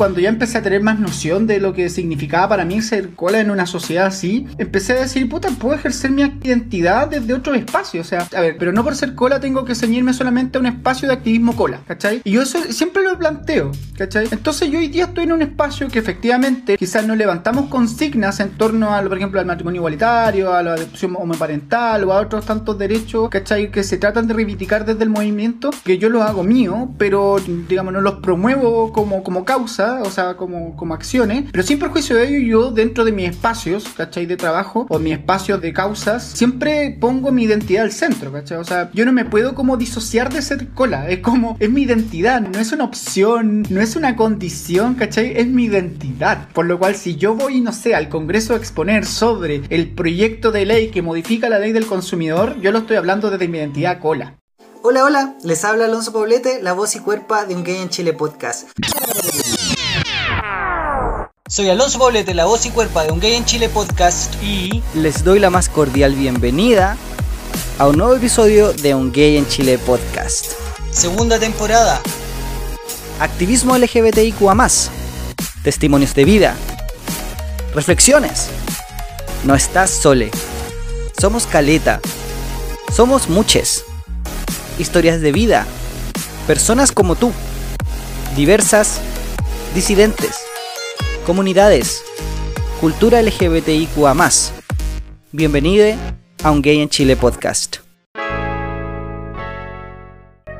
cuando ya empecé a tener más noción de lo que significaba para mí ser cola en una sociedad así, empecé a decir, puta, puedo ejercer mi identidad desde otro espacio. O sea, a ver, pero no por ser cola tengo que ceñirme solamente a un espacio de activismo cola, ¿cachai? Y yo eso siempre lo planteo, ¿cachai? Entonces yo hoy día estoy en un espacio que efectivamente quizás nos levantamos consignas en torno a, por ejemplo, al matrimonio igualitario, a la adopción homoparental o a otros tantos derechos, ¿cachai? Que se tratan de reivindicar desde el movimiento, que yo los hago mío, pero digamos, no los promuevo como, como causa, o sea, como, como acciones, pero sin perjuicio de ello, yo dentro de mis espacios, ¿cachai? De trabajo o mis espacios de causas, siempre pongo mi identidad al centro, ¿cachai? O sea, yo no me puedo como disociar de ser cola, es como, es mi identidad, no es una opción, no es una condición, ¿cachai? Es mi identidad. Por lo cual, si yo voy, no sé, al Congreso a exponer sobre el proyecto de ley que modifica la ley del consumidor, yo lo estoy hablando desde mi identidad cola. Hola, hola, les habla Alonso Poblete, la voz y cuerpa de Un Gay en Chile podcast. Soy Alonso Poblete, la voz y cuerpa de Un Gay en Chile podcast y les doy la más cordial bienvenida a un nuevo episodio de Un Gay en Chile podcast. Segunda temporada. Activismo LGBTIQA+, testimonios de vida, reflexiones. No estás sole. Somos caleta. Somos muches historias de vida, personas como tú, diversas, disidentes, comunidades, cultura LGBTIQA. Bienvenido a un Gay en Chile podcast.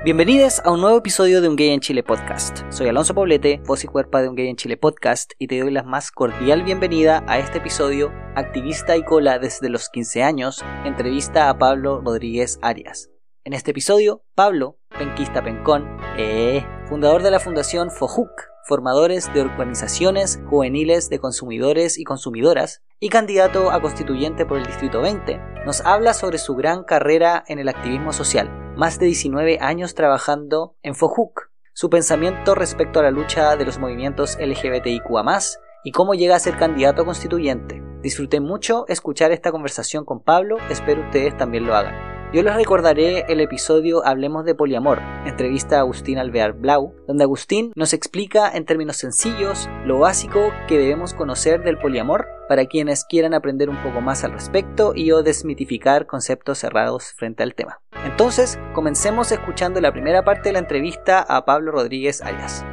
Bienvenidos a un nuevo episodio de Un Gay en Chile podcast. Soy Alonso Poblete, voz y cuerpa de Un Gay en Chile podcast, y te doy la más cordial bienvenida a este episodio, activista y cola desde los 15 años, entrevista a Pablo Rodríguez Arias. En este episodio, Pablo, penquista pencón, eh, fundador de la Fundación FOJUC, formadores de organizaciones juveniles de consumidores y consumidoras, y candidato a constituyente por el Distrito 20, nos habla sobre su gran carrera en el activismo social, más de 19 años trabajando en FOJUC, su pensamiento respecto a la lucha de los movimientos LGBTIQA, y cómo llega a ser candidato a constituyente. Disfruté mucho escuchar esta conversación con Pablo, espero ustedes también lo hagan. Yo les recordaré el episodio Hablemos de Poliamor, entrevista a Agustín Alvear Blau, donde Agustín nos explica en términos sencillos lo básico que debemos conocer del poliamor para quienes quieran aprender un poco más al respecto y o desmitificar conceptos cerrados frente al tema. Entonces, comencemos escuchando la primera parte de la entrevista a Pablo Rodríguez Arias.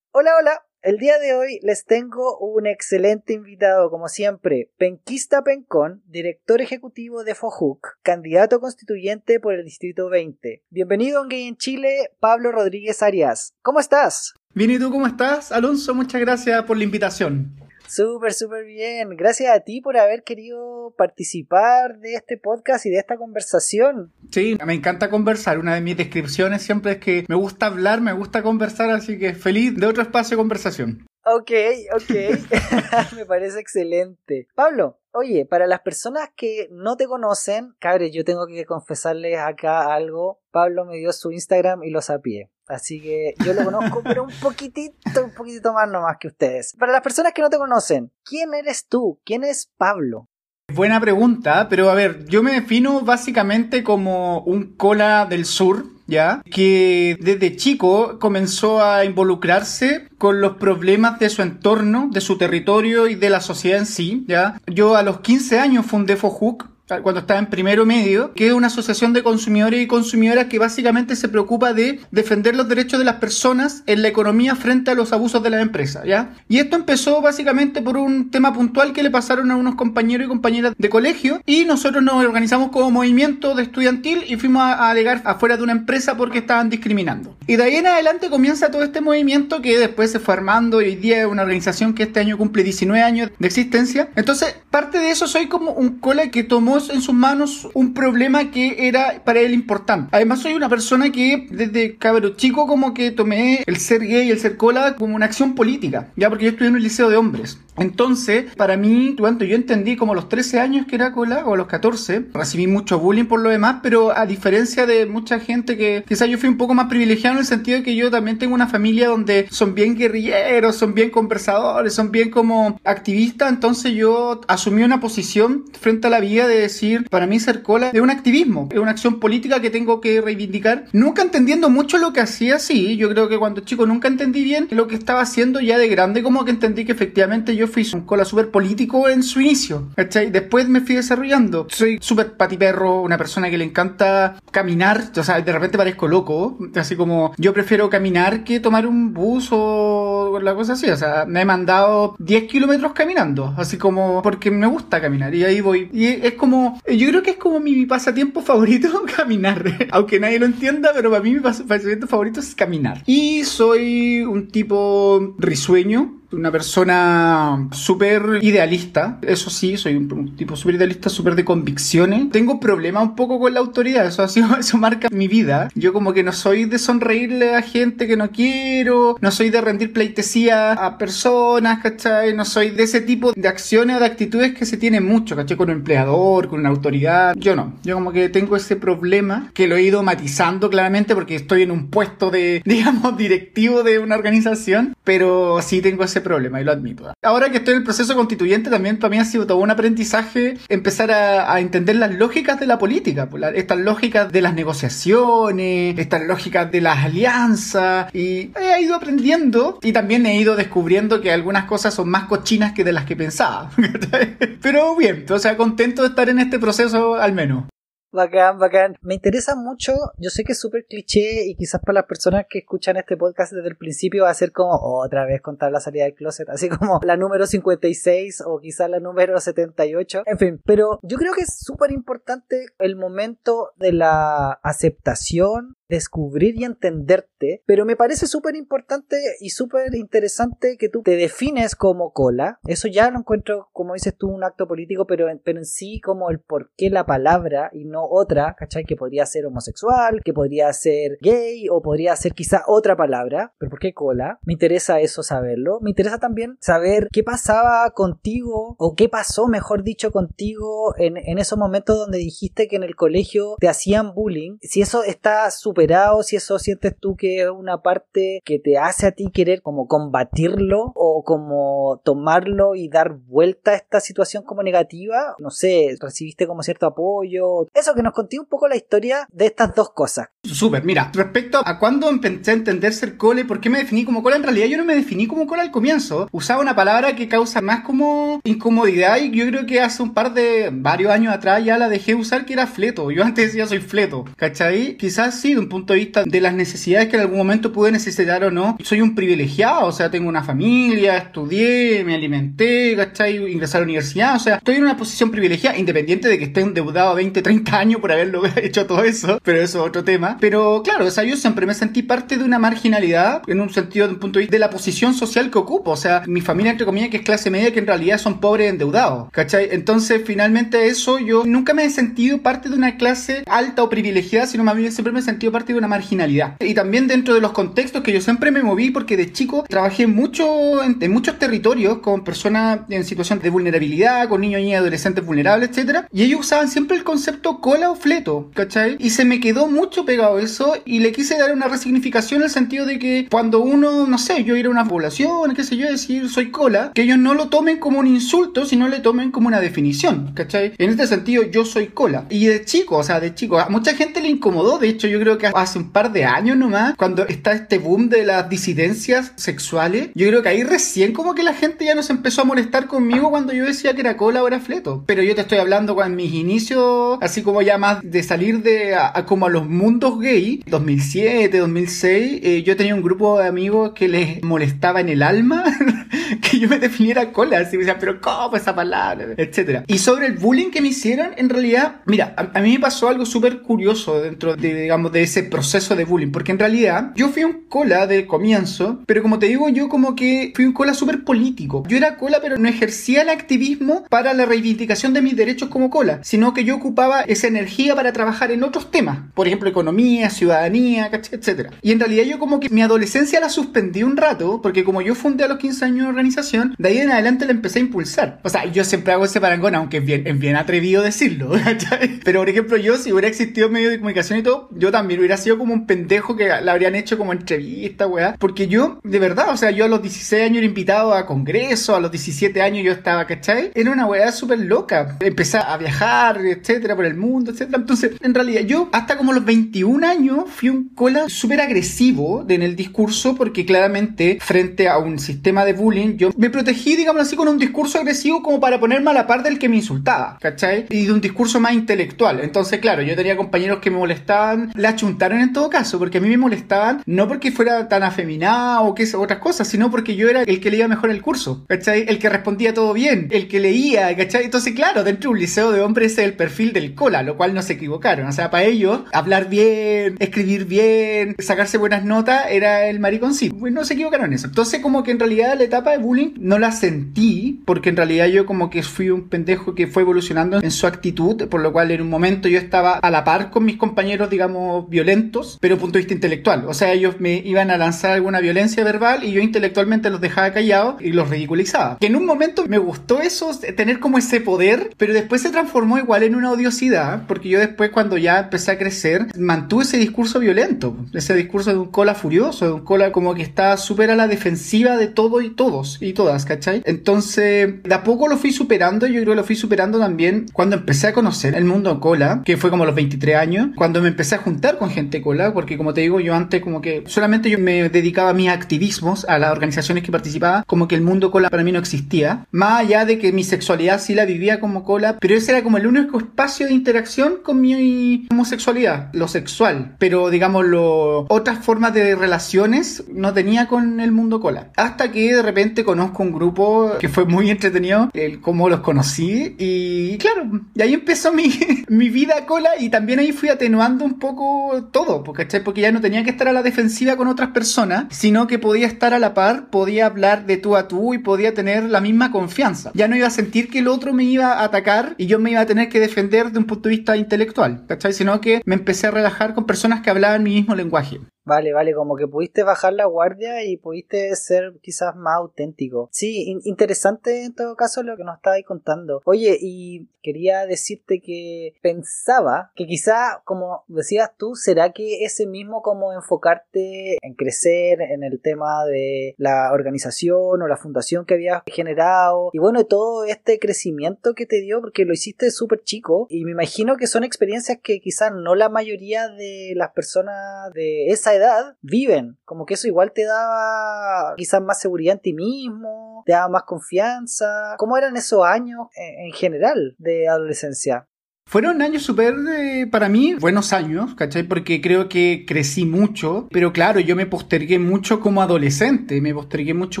Hola, hola, el día de hoy les tengo un excelente invitado, como siempre, Penquista Pencón, director ejecutivo de FOJUC, candidato constituyente por el Distrito 20. Bienvenido a Gay en Chile, Pablo Rodríguez Arias. ¿Cómo estás? Bien, ¿y tú cómo estás? Alonso, muchas gracias por la invitación. Súper, súper bien. Gracias a ti por haber querido participar de este podcast y de esta conversación. Sí, me encanta conversar. Una de mis descripciones siempre es que me gusta hablar, me gusta conversar, así que feliz de otro espacio de conversación. Ok, ok. me parece excelente. Pablo, Oye, para las personas que no te conocen, cabre, yo tengo que confesarles acá algo. Pablo me dio su Instagram y lo sapié. Así que yo lo conozco, pero un poquitito, un poquitito más nomás que ustedes. Para las personas que no te conocen, ¿quién eres tú? ¿Quién es Pablo? Buena pregunta, pero a ver, yo me defino básicamente como un cola del sur, ¿ya? Que desde chico comenzó a involucrarse con los problemas de su entorno, de su territorio y de la sociedad en sí, ¿ya? Yo a los 15 años fundé FOJUC, cuando estaba en primero medio, que es una asociación de consumidores y consumidoras que básicamente se preocupa de defender los derechos de las personas en la economía frente a los abusos de las empresas, ¿ya? Y esto empezó básicamente por un tema puntual que le pasaron a unos compañeros y compañeras de colegio y nosotros nos organizamos como movimiento de estudiantil y fuimos a, alegar afuera de una empresa porque estaban discriminando. Y de ahí en adelante comienza todo este movimiento que después se fue armando y hoy día es una organización que este año cumple 19 años de existencia. Entonces, parte de eso soy como un cola que tomó en sus manos un problema que era para él importante. Además soy una persona que desde cabro chico como que tomé el ser gay, el ser cola como una acción política, ya porque yo estudié en un liceo de hombres. Entonces, para mí, cuando yo entendí como a los 13 años que era cola, o a los 14, recibí mucho bullying por lo demás, pero a diferencia de mucha gente que quizás yo fui un poco más privilegiado en el sentido de que yo también tengo una familia donde son bien guerrilleros, son bien conversadores, son bien como activistas, entonces yo asumí una posición frente a la vida de decir, para mí ser cola es un activismo, es una acción política que tengo que reivindicar, nunca entendiendo mucho lo que hacía, sí, yo creo que cuando chico nunca entendí bien lo que estaba haciendo ya de grande, como que entendí que efectivamente yo fui un cola súper político en su inicio, ¿cachai? Después me fui desarrollando. Soy súper patiperro, una persona que le encanta caminar, o sea, de repente parezco loco, así como yo prefiero caminar que tomar un bus o la cosa así, o sea, me he mandado 10 kilómetros caminando, así como porque me gusta caminar y ahí voy. Y es como, yo creo que es como mi pasatiempo favorito caminar, aunque nadie lo entienda, pero para mí mi pasatiempo favorito es caminar. Y soy un tipo risueño, una persona súper idealista. Eso sí, soy un, tipo súper idealista, súper de convicciones. Tengo problema un poco con la autoridad. Eso ha sido, eso marca mi vida. Yo como que no soy de sonreírle a gente que no quiero. No soy de rendir pleitesía a personas, ¿cachai? No soy de ese tipo de acciones o de actitudes que se tiene mucho, ¿cachai? Con un empleador, con una autoridad. Yo no. Yo como que tengo ese problema que lo he ido matizando claramente porque estoy en un puesto de, digamos, directivo de una organización. Pero sí tengo ese problema y lo admito. Ahora que estoy en el proceso constituyente, también para mí ha sido todo un aprendizaje empezar a, entender las lógicas de la política, pues, estas lógicas de las negociaciones, estas lógicas de las alianzas, y he ido aprendiendo y también he ido descubriendo que algunas cosas son más cochinas que de las que pensaba. Pero bien, o sea, contento de estar en este proceso al menos. Bacán, bacán. Me interesa mucho, yo sé que es súper cliché y quizás para las personas que escuchan este podcast desde el principio va a ser como otra vez contar la salida del closet, así como la número 56 o quizás la número 78, en fin, pero yo creo que es súper importante el momento de la aceptación descubrir y entenderte, pero me parece súper importante y súper interesante que tú te defines como cola. Eso ya lo encuentro, como dices tú, un acto político, pero, pero en sí como el por qué la palabra y no otra, ¿cachai? Que podría ser homosexual, que podría ser gay o podría ser quizá otra palabra, pero ¿por qué cola? Me interesa eso saberlo. Me interesa también saber qué pasaba contigo o qué pasó, mejor dicho, contigo en, en esos momentos donde dijiste que en el colegio te hacían bullying. Si eso está súper si eso sientes tú que es una parte que te hace a ti querer como combatirlo o como tomarlo y dar vuelta a esta situación como negativa, no sé, recibiste como cierto apoyo, eso que nos conté un poco la historia de estas dos cosas. Súper, mira, respecto a cuando empecé a entender ser cole, ¿por qué me definí como cola? En realidad yo no me definí como cola al comienzo, usaba una palabra que causa más como incomodidad y yo creo que hace un par de varios años atrás ya la dejé usar que era fleto, yo antes decía soy fleto, ¿cachai? Quizás sí, punto de vista de las necesidades que en algún momento pude necesitar o no, soy un privilegiado, o sea, tengo una familia, estudié, me alimenté, ¿cachai? Ingresé a la universidad, o sea, estoy en una posición privilegiada, independiente de que esté endeudado a 20, 30 años por haberlo hecho todo eso, pero eso es otro tema. Pero claro, o sea, yo siempre me sentí parte de una marginalidad, en un sentido, de un punto de vista de la posición social que ocupo, o sea, mi familia, entre comillas, que es clase media, que en realidad son pobres endeudados, ¿cachai? Entonces, finalmente eso, yo nunca me he sentido parte de una clase alta o privilegiada, sino más bien siempre me he sentido parte de una marginalidad. Y también dentro de los contextos que yo siempre me moví, porque de chico trabajé mucho en, muchos territorios con personas en situación de vulnerabilidad, con niños y adolescentes vulnerables, etcétera, y ellos usaban siempre el concepto cola o fleto, ¿cachai? Y se me quedó mucho pegado eso y le quise dar una resignificación en el sentido de que cuando uno, no sé, yo ir a una población, qué sé yo, decir soy cola, que ellos no lo tomen como un insulto, sino le tomen como una definición, ¿cachai? En este sentido, yo soy cola. Y de chico, o sea, de chico, a mucha gente le incomodó, de hecho, yo creo que hace un par de años nomás, cuando está este boom de las disidencias sexuales, yo creo que ahí recién como que la gente ya nos empezó a molestar conmigo cuando yo decía que era cola o era fleto. Pero yo te estoy hablando con mis inicios, así como ya más de salir de a, como a los mundos gay, 2007, 2006, eh, yo tenía un grupo de amigos que les molestaba en el alma yo me definiera cola, así me decían, pero ¿cómo esa palabra? Etcétera. Y sobre el bullying que me hicieron, en realidad, mira, a, a mí me pasó algo súper curioso dentro de, digamos, de ese proceso de bullying, porque en realidad yo fui un cola del comienzo, pero como te digo, yo como que fui un cola súper político. Yo era cola, pero no ejercía el activismo para la reivindicación de mis derechos como cola, sino que yo ocupaba esa energía para trabajar en otros temas, por ejemplo, economía, ciudadanía, etcétera. Y en realidad yo como que mi adolescencia la suspendí un rato, porque como yo fundé a los 15 años una organización, de ahí en adelante la empecé a impulsar. O sea, yo siempre hago ese parangón, aunque es bien, es bien atrevido decirlo, ¿cachai? Pero por ejemplo, yo si hubiera existido medio de comunicación y todo, yo también hubiera sido como un pendejo que la habrían hecho como entrevista, weá. Porque yo, de verdad, o sea, yo a los 16 años era invitado a congreso, a los 17 años yo estaba, ¿cachai? Era una weá súper loca. Empecé a viajar, etcétera, por el mundo, etcétera. Entonces, en realidad, yo hasta como los 21 años fui un cola súper agresivo en el discurso porque claramente frente a un sistema de bullying yo me protegí, digamos así, con un discurso agresivo como para ponerme a la par del que me insultaba, ¿cachai? Y de un discurso más intelectual. Entonces, claro, yo tenía compañeros que me molestaban, la chuntaron en todo caso, porque a mí me molestaban no porque fuera tan afeminada o que otras cosas, sino porque yo era el que leía mejor el curso, ¿cachai? El que respondía todo bien, el que leía, ¿cachai? Entonces, claro, dentro de un liceo de hombres es el perfil del cola, lo cual no se equivocaron. O sea, para ellos, hablar bien, escribir bien, sacarse buenas notas, era el mariconcito. Pues no se equivocaron en eso. Entonces, como que en realidad la etapa de bullying no la sentí, porque en realidad yo como que fui un pendejo que fue evolucionando en su actitud, por lo cual en un momento yo estaba a la par con mis compañeros, digamos, violentos, pero punto de vista intelectual. O sea, ellos me iban a lanzar alguna violencia verbal y yo intelectualmente los dejaba callados y los ridiculizaba. Que en un momento me gustó eso, tener como ese poder, pero después se transformó igual en una odiosidad, porque yo después cuando ya empecé a crecer, mantuve ese discurso violento, ese discurso de un cola furioso, de un cola como que está súper a la defensiva de todo y todos y todas, ¿cachai? Entonces, de a poco lo fui superando, yo creo que lo fui superando también cuando empecé a conocer el mundo cola, que fue como a los 23 años, cuando me empecé a juntar con gente cola, porque como te digo, yo antes como que solamente yo me dedicaba a mis activismos, a las organizaciones que participaba, como que el mundo cola para mí no existía, más allá de que mi sexualidad sí la vivía como cola, pero ese era como el único espacio de interacción con mi homosexualidad, lo sexual, pero digamos lo, otras formas de relaciones no tenía con el mundo cola. Hasta que de repente conozco un grupo que fue muy entretenido, el cómo los conocí y claro, y ahí empezó mi, mi vida cola y también ahí fui atenuando un poco todo, porque ya no tenía que estar a la defensiva con otras personas, sino que podía estar a la par, podía hablar de tú a tú y podía tener la misma confianza. Ya no iba a sentir que el otro me iba a atacar y yo me iba a tener que defender de un punto de vista intelectual, ¿cachai? Sino que me empecé a relajar con personas que hablaban mi mismo lenguaje. Vale, vale, como que pudiste bajar la guardia y pudiste ser quizás más auténtico. Sí, interesante en todo caso lo que nos estabais contando. Oye, y quería decirte que pensaba que quizá, como decías tú, será que ese mismo como enfocarte en crecer en el tema de la organización o la fundación que habías generado y bueno, todo este crecimiento que te dio porque lo hiciste súper chico y me imagino que son experiencias que quizás no la mayoría de las personas de esa edad viven. Como que eso igual te daba quizás más seguridad en ti mismo, te daba más confianza. ¿Cómo eran esos años en general de adolescencia? Fueron años súper, eh, para mí, buenos años, ¿cachai? Porque creo que crecí mucho, pero claro, yo me postergué mucho como adolescente, me postergué mucho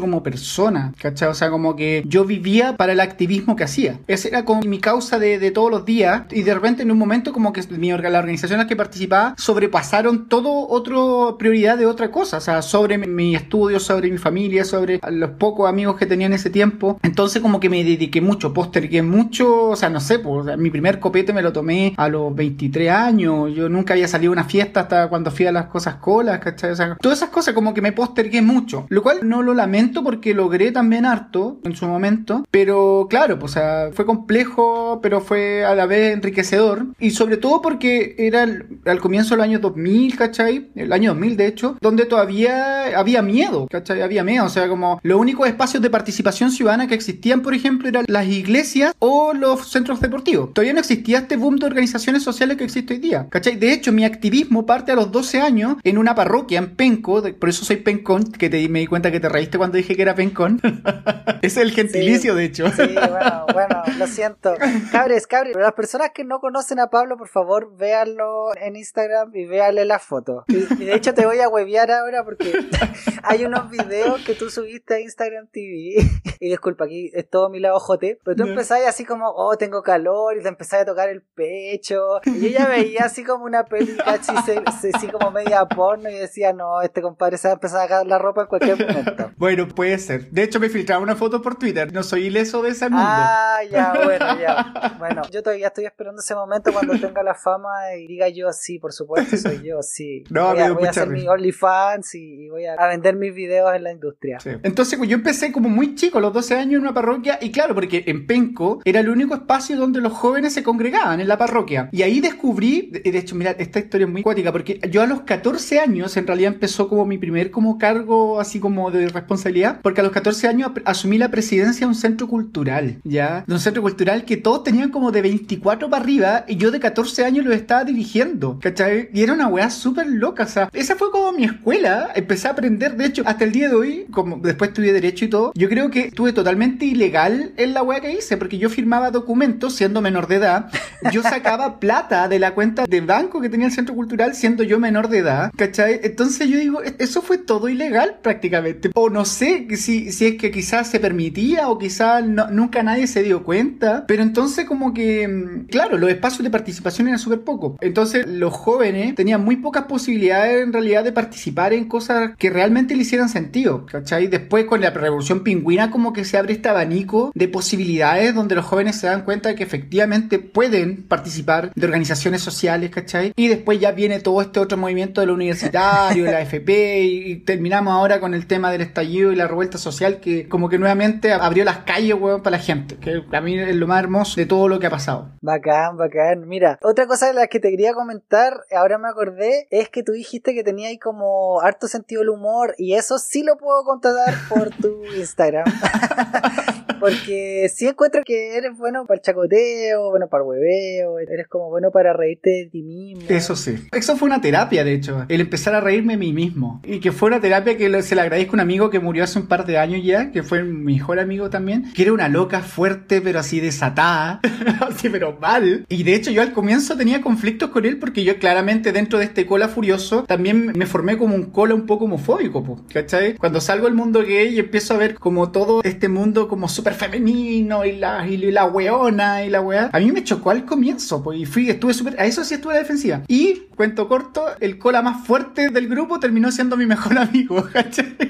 como persona, ¿cachai? O sea, como que yo vivía para el activismo que hacía. Esa era como mi causa de, de todos los días y de repente en un momento como que mi, la organización en la que participaba sobrepasaron todo otro prioridad de otra cosa, o sea, sobre mi, estudio, sobre mi familia, sobre los pocos amigos que tenía en ese tiempo. Entonces como que me dediqué mucho, postergué mucho, o sea, no sé, pues mi primer copete me lo tomé a los 23 años. Yo nunca había salido a una fiesta hasta cuando fui a las cosas colas, ¿cachai? todas esas cosas como que me postergué mucho. Lo cual no lo lamento porque logré también harto en su momento. Pero claro, pues, o sea, fue complejo, pero fue a la vez enriquecedor. Y sobre todo porque era al comienzo del año 2000, ¿cachai? El año 2000, de hecho, donde todavía había miedo, ¿cachai? Había miedo. O sea, como los únicos espacios de participación ciudadana que existían, por ejemplo, eran las iglesias o los centros deportivos. Todavía no existía este boom de organizaciones sociales que existe hoy día. ¿Cachai? De hecho, mi activismo parte a los 12 años en una parroquia en Penco, por eso soy Pencón, que te, me di cuenta que te reíste cuando dije que era Pencón. es el gentilicio, de hecho. sí, bueno, bueno, lo siento. Cabres, cabres, las personas que no conocen a Pablo, por favor, véanlo en Instagram y véanle la foto. Y, de hecho te voy a huevear ahora porque hay unos videos que tú subiste a Instagram TV. y disculpa, aquí es todo mi lado jote, pero tú empezás así como, oh, tengo calor, y te empezás a tocar el el pecho. Y yo ya veía así como una peli, cachi, así como media porno y decía, no, este compadre se va a empezar a sacar la ropa en cualquier momento. Bueno, puede ser. De hecho, me filtraba una foto por Twitter. No soy ileso de ese mundo. Ah, ya, bueno, ya. Bueno, yo todavía estoy esperando ese momento cuando tenga la fama y diga yo, sí, por supuesto, soy yo, sí. No, voy a, voy a hacer mi. OnlyFans y, y voy a, a vender mis videos en la industria. Sí. Entonces, pues, yo empecé como muy chico, a los 12 años, en una parroquia. Y claro, porque en Penco era el único espacio donde los jóvenes se congregaban, en la parroquia. Y ahí descubrí, de hecho, mira, esta historia es muy cuática, porque yo a los 14 años, en realidad empezó como mi primer como cargo, así como de responsabilidad, porque a los 14 años asumí la presidencia de un centro cultural, ¿ya? De un centro cultural que todos tenían como de 24 para arriba, y yo de 14 años lo estaba dirigiendo, ¿cachai? Y era una weá súper loca, o sea, esa fue como mi escuela, empecé a aprender, de hecho, hasta el día de hoy, como después estudié Derecho y todo, yo creo que estuve totalmente ilegal en la weá que hice, porque yo firmaba documentos siendo menor de edad, yo sacaba plata de la cuenta de banco que tenía el centro cultural siendo yo menor de edad, ¿cachai? Entonces yo digo, "E- eso fue todo ilegal prácticamente, o no sé si, si es que quizás se permitía o quizás nunca nadie se dio cuenta, pero entonces como que, mm, claro, los espacios de participación eran súper pocos, entonces los jóvenes tenían muy pocas posibilidades en realidad de participar en cosas que realmente le hicieran sentido, ¿cachai? Después con la revolución pingüina como que se abre este abanico de posibilidades donde los jóvenes se dan cuenta de que efectivamente pueden participar de organizaciones sociales, ¿cachai? Y después ya viene todo este otro movimiento de lo universitario, de la FP, y, y terminamos ahora con el tema del estallido y la revuelta social que como que nuevamente abrió las calles, weón, para la gente, que a mí es lo más hermoso de todo lo que ha pasado. Bacán, bacán. Mira, otra cosa de la que te quería comentar, ahora me acordé, es que tú dijiste que tenía ahí como harto sentido del humor y eso sí lo puedo contratar por tu Instagram. Porque sí encuentro que eres bueno para el chacoteo, bueno para el hueveo, eres como bueno para reírte de ti mismo. Eso sí. Eso fue una terapia, de hecho. El empezar a reírme de mí mismo. Y que fue una terapia que se le agradezco a un amigo que murió hace un par de años ya, que fue mi mejor amigo también, que era una loca fuerte, pero así desatada. así, pero mal. Y de hecho yo al comienzo tenía conflictos con él porque yo claramente dentro de este cola furioso también me formé como un cola un poco homofóbico, po, ¿cachai? Cuando salgo al mundo gay y empiezo a ver como todo este mundo como súper femenino y la, y la weona y la weá. A mí me chocó al comienzo, pues, y fui, estuve súper, a eso sí estuve defensiva. Y, cuento corto, el cola más fuerte del grupo terminó siendo mi mejor amigo.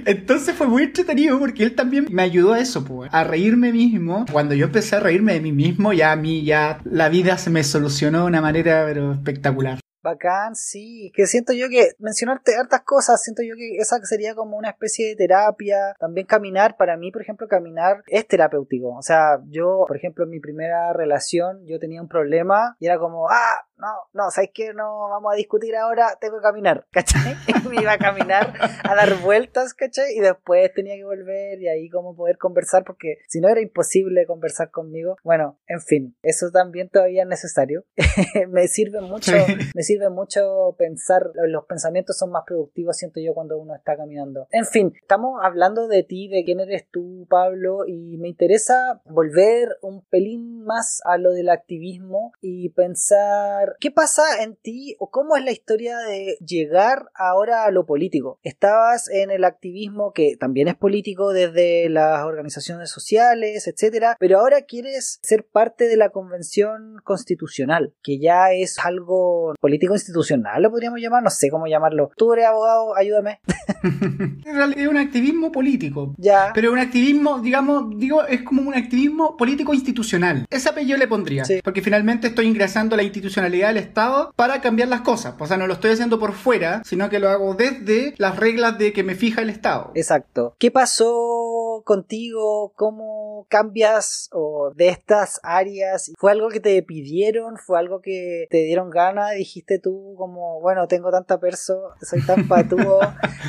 Entonces fue muy entretenido porque él también me ayudó a eso, pues, a reírme mismo. Cuando yo empecé a reírme de mí mismo, ya a mí ya la vida se me solucionó de una manera, pero espectacular. Bacán, sí. Que siento yo que mencionarte hartas cosas, siento yo que esa sería como una especie de terapia. También caminar, para mí, por ejemplo, caminar es terapéutico. O sea, yo, por ejemplo, en mi primera relación, yo tenía un problema y era como, ah, no, no, ¿sabes qué? No vamos a discutir ahora, tengo que caminar, ¿cachai? Me iba a caminar a dar vueltas, ¿cachai? Y después tenía que volver y ahí como poder conversar porque si no era imposible conversar conmigo. Bueno, en fin, eso también todavía es necesario. me sirve mucho, me sirve mucho pensar, los pensamientos son más productivos, siento yo, cuando uno está caminando. En fin, estamos hablando de ti, de quién eres tú, Pablo, y me interesa volver un pelín más a lo del activismo y pensar qué pasa en ti o cómo es la historia de llegar ahora a lo político. Estabas en el activismo que también es político desde las organizaciones sociales, etcétera, pero ahora quieres ser parte de la convención constitucional, que ya es algo político institucional, lo podríamos llamar, no sé cómo llamarlo. Tú eres abogado, ayúdame. En realidad es un activismo político. ya. Pero un activismo, digamos, digo, es como un activismo político institucional. Ese apellido le pondría. Sí. Porque finalmente estoy ingresando a la institucionalidad del Estado para cambiar las cosas. O sea, no lo estoy haciendo por fuera, sino que lo hago desde las reglas de que me fija el Estado. Exacto. ¿Qué pasó contigo? ¿Cómo cambias o de estas áreas? ¿Fue algo que te pidieron? ¿Fue algo que te dieron ganas? Dijiste tú como, bueno, tengo tanta perso, soy tan patúo,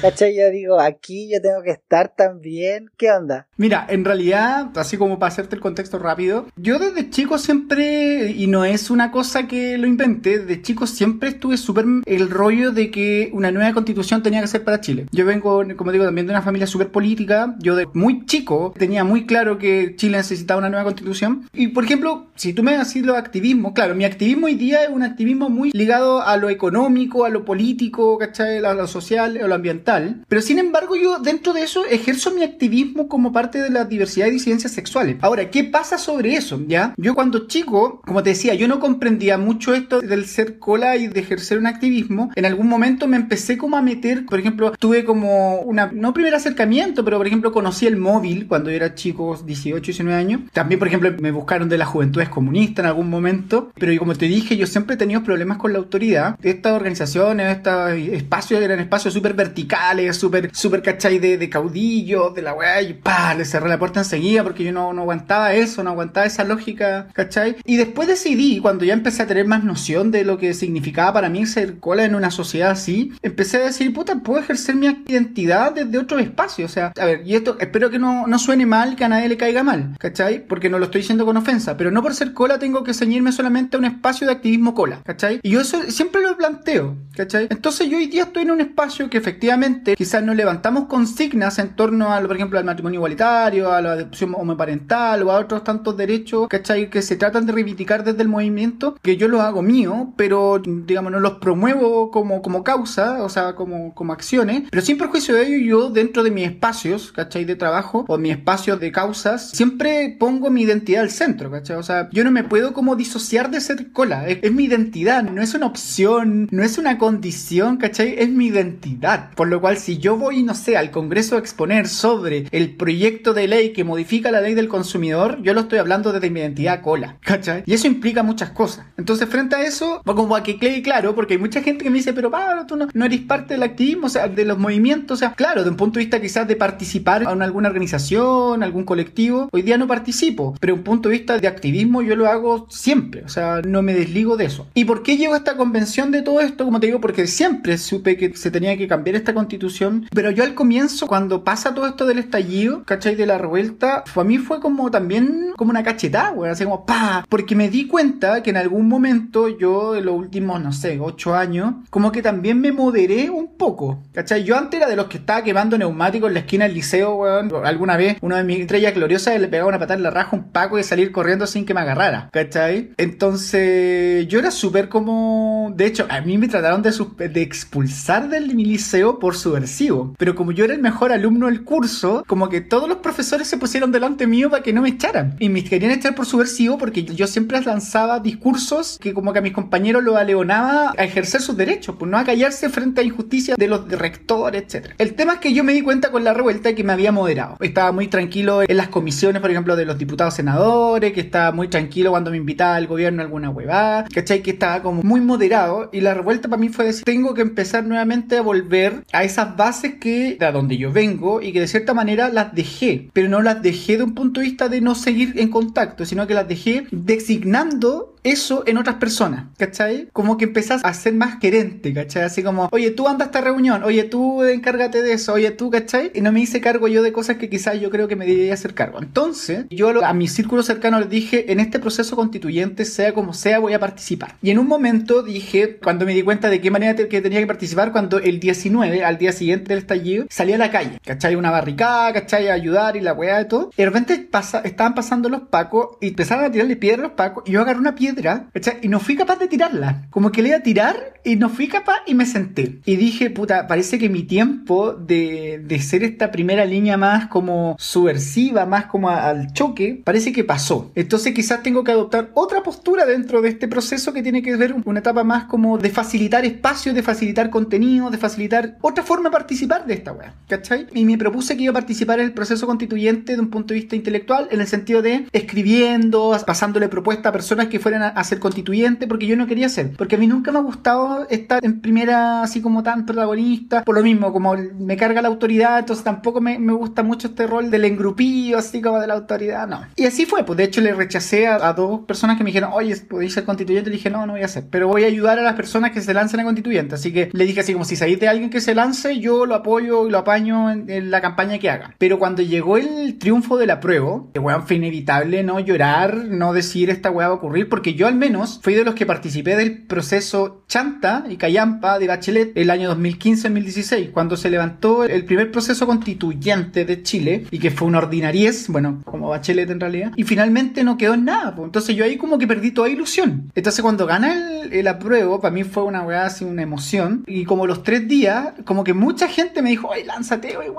¿cachai? Yo digo, aquí yo tengo que estar también. ¿Qué onda? Mira, en realidad, así como para hacerte el contexto rápido, yo desde chico siempre, y no es una cosa que lo desde chico siempre estuve súper el rollo de que una nueva constitución tenía que ser para Chile. Yo vengo, como digo, también de una familia súper política. Yo de muy chico tenía muy claro que Chile necesitaba una nueva constitución. Y por ejemplo, si tú me decís lo activismo, claro, mi activismo hoy día es un activismo muy ligado a lo económico, a lo político, ¿cachai? A lo social, a lo ambiental. Pero sin embargo, yo dentro de eso ejerzo mi activismo como parte de la diversidad y disidencias sexuales. Ahora, ¿qué pasa sobre eso? ¿Ya? Yo cuando chico, como te decía, yo no comprendía mucho esto del ser cola y de ejercer un activismo. En algún momento me empecé como a meter, por ejemplo, tuve como una, no primer acercamiento, pero por ejemplo conocí el móvil cuando yo era chico, 18, 19 años. También, por ejemplo, me buscaron de las juventudes comunistas en algún momento. Pero como te dije, yo siempre he tenido problemas con la autoridad. Estas organizaciones, estos espacios eran espacios súper verticales, súper, súper, ¿cachai? De, de caudillos, de la weá, y pa, le cerré la puerta enseguida porque yo no, no aguantaba eso, no aguantaba esa lógica, ¿cachai? Y después decidí, cuando ya empecé a tener más noción de lo que significaba para mí ser cola en una sociedad así, empecé a decir, puta, puedo ejercer mi identidad desde otro espacio. O sea, a ver, y esto espero que no, no suene mal, que a nadie le caiga mal, ¿cachai? Porque no lo estoy diciendo con ofensa, pero no por ser cola tengo que ceñirme solamente a un espacio de activismo cola, ¿cachai? Y yo eso siempre lo planteo, ¿cachai? Entonces yo hoy día estoy en un espacio que efectivamente quizás nos levantamos consignas en torno a, por ejemplo, al matrimonio igualitario, a la adopción homoparental o a otros tantos derechos, ¿cachai? Que se tratan de reivindicar desde el movimiento, que yo los hago mío, pero digamos, no los promuevo como, como causa, o sea, como, como acciones, pero sin perjuicio de ello, yo dentro de mis espacios, ¿cachai? De trabajo o mis espacios de causas, siempre pongo mi identidad al centro, ¿cachai? O sea, yo no me puedo como disociar de ser cola, es, es mi identidad, no es una opción, no es una condición, ¿cachai? Es mi identidad. Por lo cual, si yo voy, no sé, al Congreso a exponer sobre el proyecto de ley que modifica la ley del consumidor, yo lo estoy hablando desde mi identidad cola, ¿cachai? Y eso implica muchas cosas. Entonces, frente a eso, como a que quede claro, porque hay mucha gente que me dice, pero Pablo, tú no, no eres parte del activismo, o sea, de los movimientos, o sea, claro, de un punto de vista quizás de participar en alguna organización, algún colectivo, hoy día no participo, pero un punto de vista de activismo yo lo hago siempre, o sea, no me desligo de eso. ¿Y por qué llego a esta convención de todo esto? Como te digo, porque siempre supe que se tenía que cambiar esta constitución, pero yo al comienzo, cuando pasa todo esto del estallido, ¿cachai? De la revuelta, a mí fue como también como una cachetada, güey, así como pa, porque me di cuenta que en algún momento yo, en los últimos, no sé, ocho años, como que también me moderé un poco, ¿cachai? Yo antes era de los que estaba quemando neumáticos en la esquina del liceo, weón. Alguna vez, una de mis estrellas gloriosas le pegaba una patada en la raja un paco y salir corriendo sin que me agarrara, ¿cachai? Entonces, yo era súper como. De hecho, a mí me trataron de, expulsar del liceo por subversivo. Pero como yo era el mejor alumno del curso, como que todos los profesores se pusieron delante mío para que no me echaran. Y me querían echar por subversivo porque yo siempre lanzaba discursos que como que a mis compañeros lo aleonaba a ejercer sus derechos, pues no a callarse frente a injusticia de los rectores, etc. El tema es que yo me di cuenta con la revuelta que me había moderado. Estaba muy tranquilo en las comisiones, por ejemplo, de los diputados senadores, que estaba muy tranquilo cuando me invitaba el gobierno a alguna huevada, ¿cachai? Que estaba como muy moderado. Y la revuelta para mí fue decir, tengo que empezar nuevamente a volver a esas bases que, de donde yo vengo, y que de cierta manera las dejé. Pero no las dejé de un punto de vista de no seguir en contacto, sino que las dejé designando eso en otras personas, ¿cachai? Como que empezás a ser más querente, ¿cachai? Así como, oye, tú anda a esta reunión, oye, tú encárgate de eso, oye, tú, ¿cachai? Y no me hice cargo yo de cosas que quizás yo creo que me debería hacer cargo. Entonces, yo a mi círculo cercano les dije, en este proceso constituyente, sea como sea, voy a participar. Y en un momento dije, cuando me di cuenta de qué manera que tenía que participar, cuando el 19, al día siguiente del estallido, salí a la calle, ¿cachai? Una barricada, ¿cachai? A ayudar y la weá de todo. Y de repente pasa, estaban pasando los pacos y empezaron a tirarle piedra a los pacos y yo agarré una piedra, ¿cachai? Y no fui capaz de tirarla. Como que le iba a tirar y no fui capaz y me senté. Y dije, puta, parece que mi tiempo de, de ser esta primera línea más como subversiva, más como a, al choque, parece que pasó. Entonces quizás tengo que adoptar otra postura dentro de este proceso que tiene que ver una etapa más como de facilitar espacios, de facilitar contenido, de facilitar otra forma de participar de esta weá, ¿cachai? Y me propuse que iba a participar en el proceso constituyente de un punto de vista intelectual, en el sentido de escribiendo, pasándole propuestas a personas que fueran a, a ser constituyente, porque yo no quería ser, porque a mí nunca me ha gustado estar en primera así como tan protagonista, por lo mismo, como me carga la autoridad, entonces tampoco me, me gusta mucho este rol del engrupillo, así como de la autoridad, no. Y así fue, pues de hecho le rechacé a, a dos personas que me dijeron, oye, ¿podéis ser constituyente? Le dije, no, no voy a ser, pero voy a ayudar a las personas que se lancen a constituyente, así que le dije así como si sabéis de alguien que se lance, yo lo apoyo y lo apaño en, en la campaña que haga. Pero cuando llegó el triunfo de la prueba, que weón fue inevitable no llorar, no decir esta weá va a ocurrir, porque porque yo al menos fui de los que participé del proceso Chanta y Cayampa de Bachelet el año 2015-2016, cuando se levantó el primer proceso constituyente de Chile y que fue una ordinariez, bueno, como Bachelet en realidad, y finalmente no quedó en nada. Pues. Entonces yo ahí como que perdí toda ilusión. Entonces cuando gana el, el apruebo, para mí fue una weá así, una emoción. Y como los tres días, como que mucha gente me dijo, ay, lánzate, wey,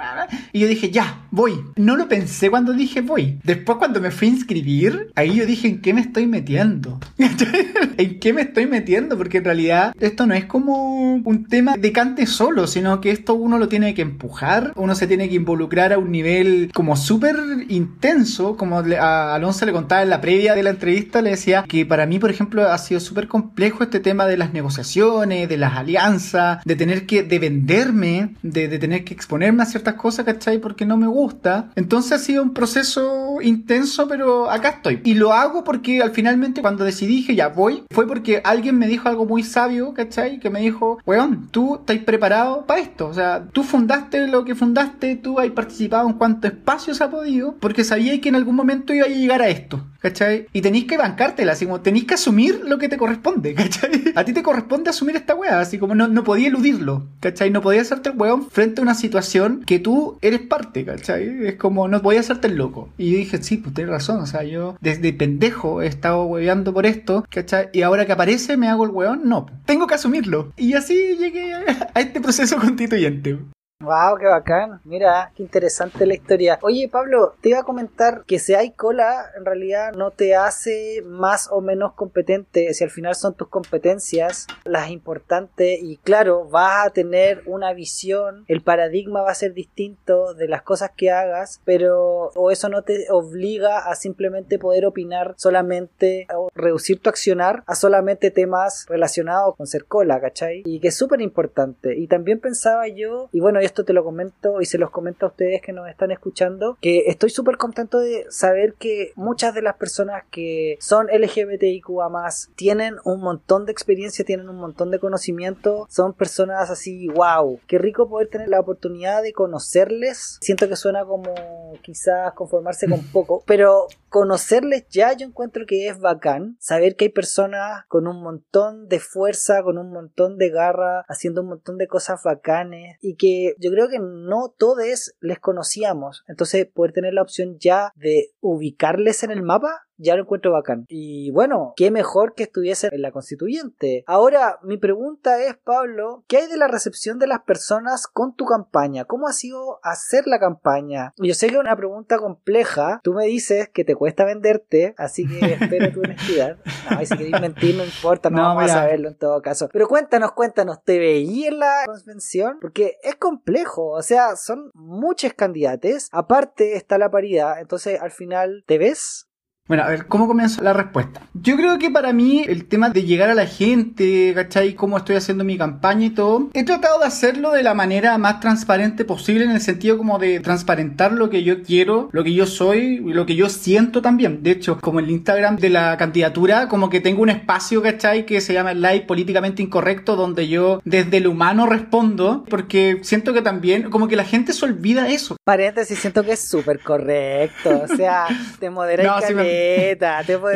Y yo dije, ya, voy. No lo pensé cuando dije voy. Después cuando me fui a inscribir, ahí yo dije, ¿en qué me estoy metiendo? ¿En qué me estoy metiendo? Porque en realidad esto no es como un tema de cante solo, sino que esto uno lo tiene que empujar, uno se tiene que involucrar a un nivel como súper intenso, como a Alonso le contaba en la previa de la entrevista, le decía que para mí, por ejemplo, ha sido súper complejo este tema de las negociaciones, de las alianzas, de tener que, de venderme, de, de tener que exponerme a ciertas cosas, ¿cachai? Porque no me gusta. Entonces ha sido un proceso intenso, pero acá estoy. Y lo hago porque al finalmente cuando decidí dije ya voy, fue porque alguien me dijo algo muy sabio, ¿cachai? Que me dijo, weón, tú estás preparado para esto. O sea, tú fundaste lo que fundaste, tú has participado en cuanto espacio se ha podido, porque sabíais que en algún momento iba a llegar a esto. ¿Cachai? Y tenéis que bancártela, así como tenéis que asumir lo que te corresponde, ¿cachai? A ti te corresponde asumir esta weá, así como no, no podía eludirlo, ¿cachai? No podía hacerte el weón frente a una situación que tú eres parte, ¿cachai? Es como no podía hacerte el loco. Y yo dije, sí, pues tienes razón, o sea, yo desde pendejo he estado weando por esto, ¿cachai? Y ahora que aparece me hago el weón, no, tengo que asumirlo. Y así llegué a este proceso constituyente. Wow, qué bacán. Mira, qué interesante la historia. Oye, Pablo, te iba a comentar que si hay cola, en realidad no te hace más o menos competente. Si al final son tus competencias las importantes y claro, vas a tener una visión, el paradigma va a ser distinto de las cosas que hagas, pero o eso no te obliga a simplemente poder opinar solamente o reducir tu accionar a solamente temas relacionados con ser cola, ¿cachai? Y que es súper importante. Y también pensaba yo, y bueno, esto te lo comento y se los comento a ustedes que nos están escuchando, que estoy súper contento de saber que muchas de las personas que son LGBTIQA más tienen un montón de experiencia, tienen un montón de conocimiento, son personas así, wow, qué rico poder tener la oportunidad de conocerles. Siento que suena como quizás conformarse con poco, pero conocerles ya yo encuentro que es bacán, saber que hay personas con un montón de fuerza, con un montón de garra, haciendo un montón de cosas bacanes y que yo creo que no todos les conocíamos. Entonces, poder tener la opción ya de ubicarles en el mapa ya lo encuentro bacán. Y bueno, qué mejor que estuviese en la constituyente. Ahora, mi pregunta es, Pablo, ¿qué hay de la recepción de las personas con tu campaña? ¿Cómo ha sido hacer la campaña? Yo sé que es una pregunta compleja. Tú me dices que te cuesta venderte, así que espero tu honestidad. No, si queréis mentir, no importa, no, vamos a saberlo en todo caso. Pero cuéntanos, cuéntanos, ¿te veí en la convención? Porque es complejo, o sea, son muchos candidatos. Aparte está la paridad, entonces al final, ¿te ves? Bueno, a ver, ¿cómo comienzo la respuesta? Yo creo que para mí el tema de llegar a la gente, ¿cachai? Cómo estoy haciendo mi campaña y todo, he tratado de hacerlo de la manera más transparente posible en el sentido como de transparentar lo que yo quiero, lo que yo soy y lo que yo siento también. De hecho, como el Instagram de la candidatura, como que tengo un espacio, ¿cachai? Que se llama Live Políticamente Incorrecto, donde yo desde el humano respondo, porque siento que también, como que la gente se olvida eso. Paréntesis, siento que es súper correcto, o sea, te modera no,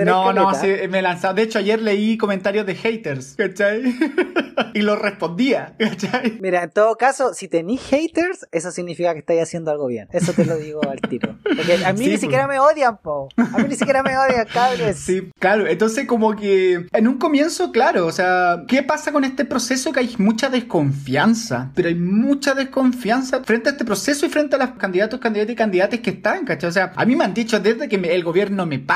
no, no, sí, me he lanzado. De hecho, ayer leí comentarios de haters, ¿cachai? y los respondía, ¿cachai? Mira, en todo caso, si tenéis haters, eso significa que estáis haciendo algo bien. Eso te lo digo al tiro. Porque a mí ni siquiera pues. me odian, po. A mí ni siquiera me odian, cabres. Sí, claro. Entonces, como que en un comienzo, claro, o sea, ¿qué pasa con este proceso? Que hay mucha desconfianza, pero hay mucha desconfianza frente a este proceso y frente a los candidatos, candidatos y candidatas que están, ¿cachai? O sea, a mí me han dicho desde que el gobierno me paga,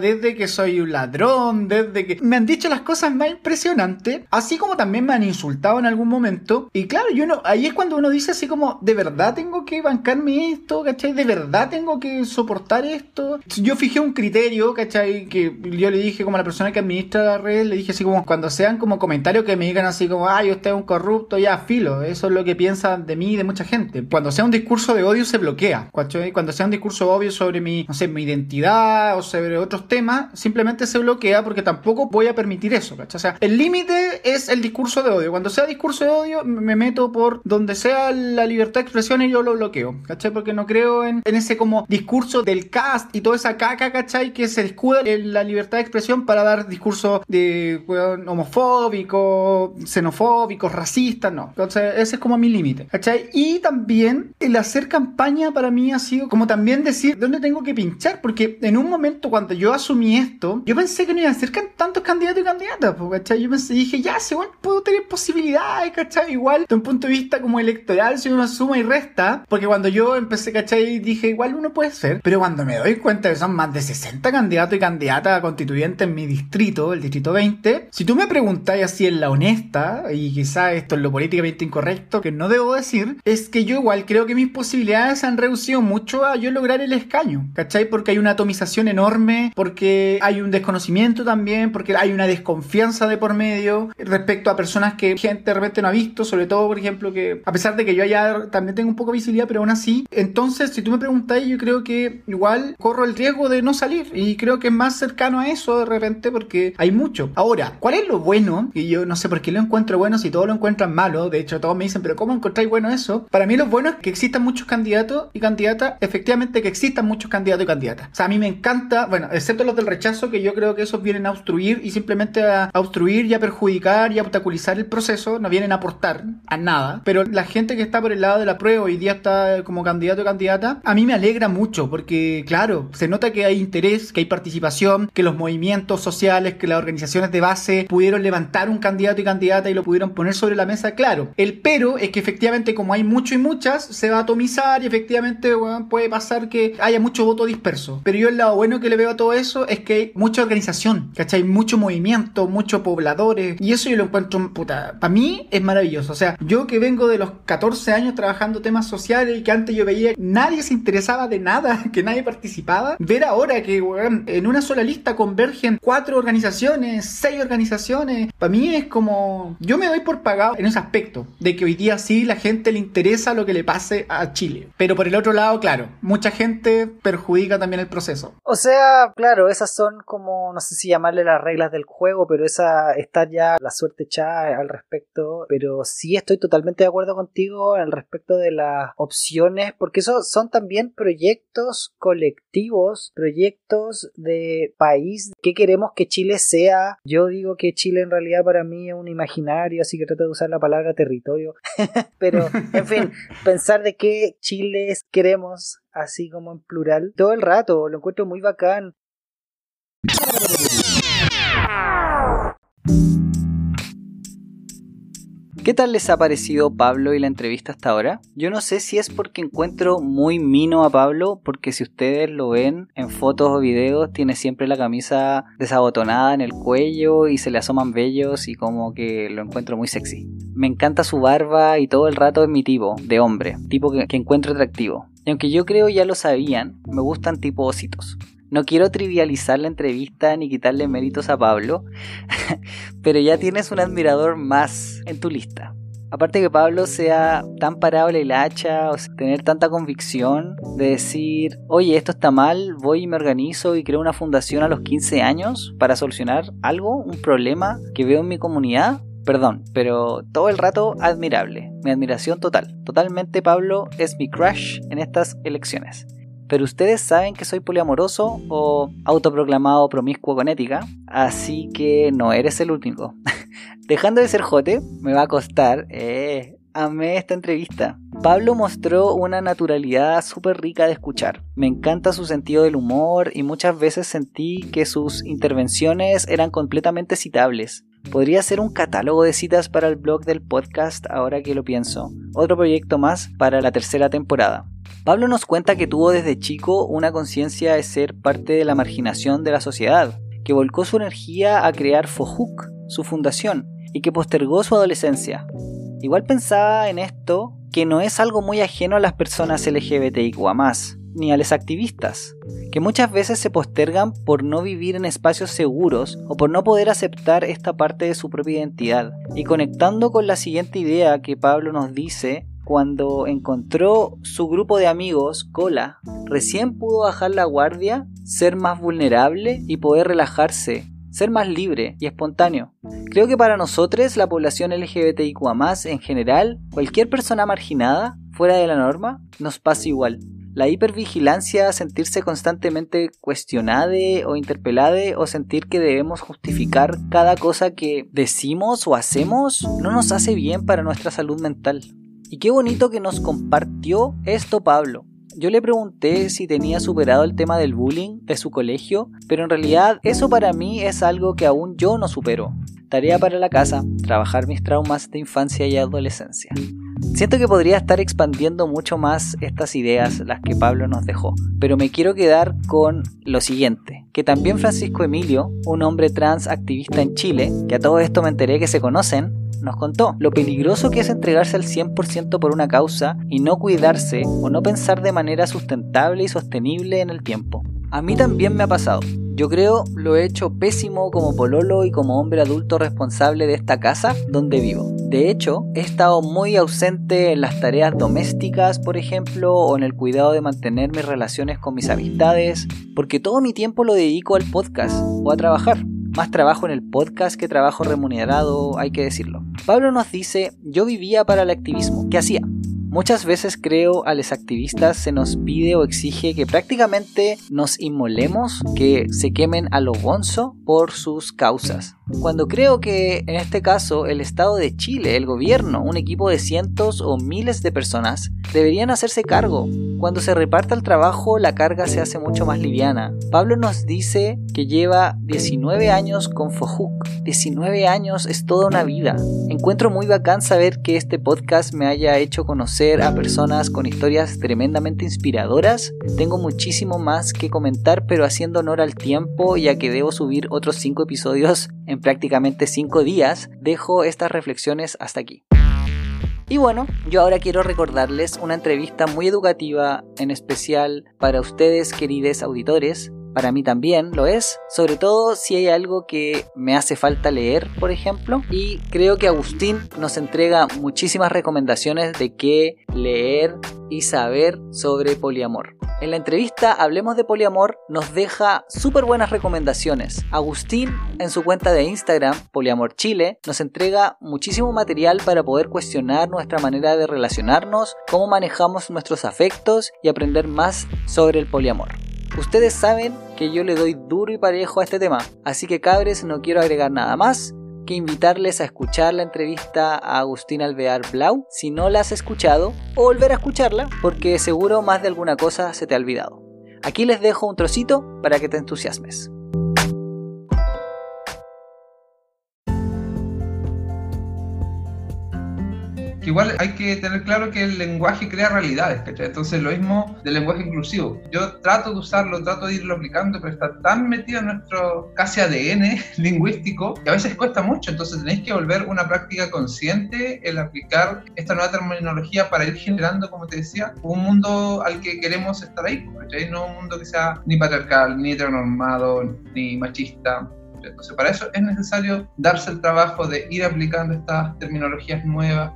desde que soy un ladrón, desde que me han dicho las cosas más impresionantes, así como también me han insultado en algún momento. Y claro, yo no, ahí es cuando uno dice así como, de verdad tengo que bancarme esto, ¿cachai? De verdad tengo que soportar esto. Yo fijé un criterio, ¿cachai? Que yo le dije como a la persona que administra la red, le dije así como, cuando sean como comentarios que me digan así como, ay, usted es un corrupto, ya, filo, eso es lo que piensan de mí y de mucha gente. Cuando sea un discurso de odio se bloquea, ¿cachai? Cuando sea un discurso obvio sobre mi, no sé, mi identidad o sobre otros temas, simplemente se bloquea porque tampoco voy a permitir eso, ¿cachai? O sea, el límite es el discurso de odio. Cuando sea discurso de odio, me meto por donde sea la libertad de expresión y yo lo bloqueo, ¿cachai? Porque no creo en, en ese como discurso del cast y toda esa caca, ¿cachai? Que se escuda en la libertad de expresión para dar discursos de weón, homofóbicos, xenofóbicos, racistas, no. Entonces, ese es como mi límite, ¿cachai? Y también el hacer campaña para mí ha sido como también decir dónde tengo que pinchar, porque en un momento cuando yo asumí esto, yo pensé que no iban a ser tantos candidatos y candidatas, ¿cachai? Yo pensé, dije, ya, si igual puedo tener posibilidades, ¿cachai? Igual, de un punto de vista como electoral, si uno suma y resta, porque cuando yo empecé, ¿cachai? Dije, igual uno puede ser, pero cuando me doy cuenta que son más de 60 candidatos y candidatas constituyentes en mi distrito, el distrito 20, si tú me preguntáis así en la honesta, y quizá esto es lo políticamente incorrecto, que no debo decir, es que yo igual creo que mis posibilidades han reducido mucho a yo lograr el escaño, ¿cachai? Porque hay una atomización enorme, porque hay un desconocimiento también, porque hay una desconfianza de por medio respecto a personas que gente de repente no ha visto, sobre todo, por ejemplo, que a pesar de que yo allá también tengo un poco de visibilidad, pero aún así, entonces, si tú me preguntáis, yo creo que igual corro el riesgo de no salir y creo que es más cercano a eso de repente porque hay mucho. Ahora, ¿cuál es lo bueno? Y yo no sé por qué lo encuentro bueno si todos lo encuentran malo, de hecho todos me dicen, pero ¿cómo encontráis bueno eso? Para mí lo bueno es que existan muchos candidatos y candidatas, efectivamente que existan muchos candidatos y candidatas. O sea, a mí me encanta, bueno, excepto los del rechazo, que yo creo que esos vienen a obstruir y simplemente a, obstruir y a perjudicar y a obstaculizar el proceso, no vienen a aportar a nada. Pero la gente que está por el lado de la prueba hoy día está como candidato o candidata, a mí me alegra mucho porque, claro, se nota que hay interés, que hay participación, que los movimientos sociales, que las organizaciones de base pudieron levantar un candidato y candidata y lo pudieron poner sobre la mesa, claro. El pero es que efectivamente como hay mucho y muchas, se va a atomizar y efectivamente puede pasar que haya mucho voto disperso. Pero yo el lado bueno que le veo a todo eso es que hay mucha organización, ¿cachai? Mucho movimiento, muchos pobladores y eso yo lo encuentro, puta, para mí es maravilloso. O sea, yo que vengo de los 14 años trabajando temas sociales y que antes yo veía que nadie se interesaba de nada, que nadie participaba, ver ahora que en una sola lista convergen cuatro organizaciones, seis organizaciones, para mí es como, yo me doy por pagado en ese aspecto, de que hoy día sí la gente le interesa lo que le pase a Chile. Pero por el otro lado, claro, mucha gente perjudica también el proceso. O sea, claro, esas son como, no sé si llamarle las reglas del juego, pero esa está ya la suerte echada al respecto. Pero sí estoy totalmente de acuerdo contigo al respecto de las opciones, porque esos son también proyectos colectivos, proyectos de país. ¿Qué queremos que Chile sea? Yo digo que Chile en realidad para mí es un imaginario, así que trato de usar la palabra territorio. pero, en fin, pensar de qué Chile queremos, así como en plural, todo el rato, lo encuentro muy bacán. ¿Qué tal les ha parecido Pablo y la entrevista hasta ahora? Yo no sé si es porque encuentro muy mino a Pablo, porque si ustedes lo ven en fotos o videos, tiene siempre la camisa desabotonada en el cuello y se le asoman vellos y como que lo encuentro muy sexy. Me encanta su barba y todo el rato es mi tipo, de hombre, tipo que, que encuentro atractivo. Y aunque yo creo ya lo sabían, me gustan tipo ositos. No quiero trivializar la entrevista ni quitarle méritos a Pablo, pero ya tienes un admirador más en tu lista. Aparte que Pablo sea tan parable el hacha, o tener tanta convicción de decir, oye, esto está mal, voy y me organizo y creo una fundación a los 15 años para solucionar algo, un problema que veo en mi comunidad, perdón, pero todo el rato admirable, mi admiración total. Totalmente Pablo es mi crush en estas elecciones. Pero ustedes saben que soy poliamoroso o autoproclamado promiscuo con ética, así que no eres el único. Dejando de ser jote, me va a costar. Eh, amé esta entrevista. Pablo mostró una naturalidad súper rica de escuchar. Me encanta su sentido del humor y muchas veces sentí que sus intervenciones eran completamente citables. Podría ser un catálogo de citas para el blog del podcast ahora que lo pienso. Otro proyecto más para la tercera temporada. Pablo nos cuenta que tuvo desde chico una conciencia de ser parte de la marginación de la sociedad, que volcó su energía a crear Fojuk, su fundación, y que postergó su adolescencia. Igual pensaba en esto que no es algo muy ajeno a las personas más, ni a los activistas, que muchas veces se postergan por no vivir en espacios seguros o por no poder aceptar esta parte de su propia identidad. Y conectando con la siguiente idea que Pablo nos dice, cuando encontró su grupo de amigos, Cola, recién pudo bajar la guardia ser más vulnerable y poder relajarse, ser más libre y espontáneo. Creo que para nosotros, la población LGBTIQA en general, cualquier persona marginada, fuera de la norma, nos pasa igual. La hipervigilancia, sentirse constantemente cuestionada o interpelada o sentir que debemos justificar cada cosa que decimos o hacemos no nos hace bien para nuestra salud mental. Y qué bonito que nos compartió esto Pablo. Yo le pregunté si tenía superado el tema del bullying de su colegio, pero en realidad eso para mí es algo que aún yo no supero. Tarea para la casa, trabajar mis traumas de infancia y adolescencia. Siento que podría estar expandiendo mucho más estas ideas, las que Pablo nos dejó, pero me quiero quedar con lo siguiente, que también Francisco Emilio, un hombre trans activista en Chile, que a todo esto me enteré que se conocen, nos contó lo peligroso que es entregarse al 100% por una causa y no cuidarse o no pensar de manera sustentable y sostenible en el tiempo. A mí también me ha pasado. Yo creo lo he hecho pésimo como pololo y como hombre adulto responsable de esta casa donde vivo. De hecho, he estado muy ausente en las tareas domésticas, por ejemplo, o en el cuidado de mantener mis relaciones con mis amistades, porque todo mi tiempo lo dedico al podcast o a trabajar. Más trabajo en el podcast que trabajo remunerado, hay que decirlo. Pablo nos dice, yo vivía para el activismo. ¿Qué hacía? Muchas veces creo a los activistas se nos pide o exige que prácticamente nos inmolemos, que se quemen a lo bonzo por sus causas. Cuando creo que en este caso el Estado de Chile, el gobierno, un equipo de cientos o miles de personas, deberían hacerse cargo. Cuando se reparta el trabajo la carga se hace mucho más liviana. Pablo nos dice que lleva 19 años con Fojuk. 19 años es toda una vida. Encuentro muy bacán saber que este podcast me haya hecho conocer a personas con historias tremendamente inspiradoras. Tengo muchísimo más que comentar, pero haciendo honor al tiempo, ya que debo subir otros 5 episodios en prácticamente 5 días, dejo estas reflexiones hasta aquí. Y bueno, yo ahora quiero recordarles una entrevista muy educativa, en especial para ustedes, queridos auditores, para mí también lo es, sobre todo si hay algo que me hace falta leer, por ejemplo, y creo que Agustín nos entrega muchísimas recomendaciones de qué leer y saber sobre poliamor. En la entrevista Hablemos de Poliamor nos deja súper buenas recomendaciones. Agustín en su cuenta de Instagram, Poliamor Chile, nos entrega muchísimo material para poder cuestionar nuestra manera de relacionarnos, cómo manejamos nuestros afectos y aprender más sobre el poliamor. Ustedes saben que yo le doy duro y parejo a este tema, así que cabres no quiero agregar nada más que invitarles a escuchar la entrevista a Agustín Alvear Blau si no la has escuchado o volver a escucharla porque seguro más de alguna cosa se te ha olvidado. Aquí les dejo un trocito para que te entusiasmes. Igual hay que tener claro que el lenguaje crea realidades, ¿cachai? Entonces lo mismo del lenguaje inclusivo. Yo trato de usarlo, trato de irlo aplicando, pero está tan metido en nuestro casi ADN lingüístico que a veces cuesta mucho, entonces tenéis que volver una práctica consciente el aplicar esta nueva terminología para ir generando, como te decía, un mundo al que queremos estar ahí, ¿cachai? No un mundo que sea ni patriarcal, ni heteronormado, ni machista, entonces, para eso es necesario darse el trabajo de ir aplicando estas terminologías nuevas,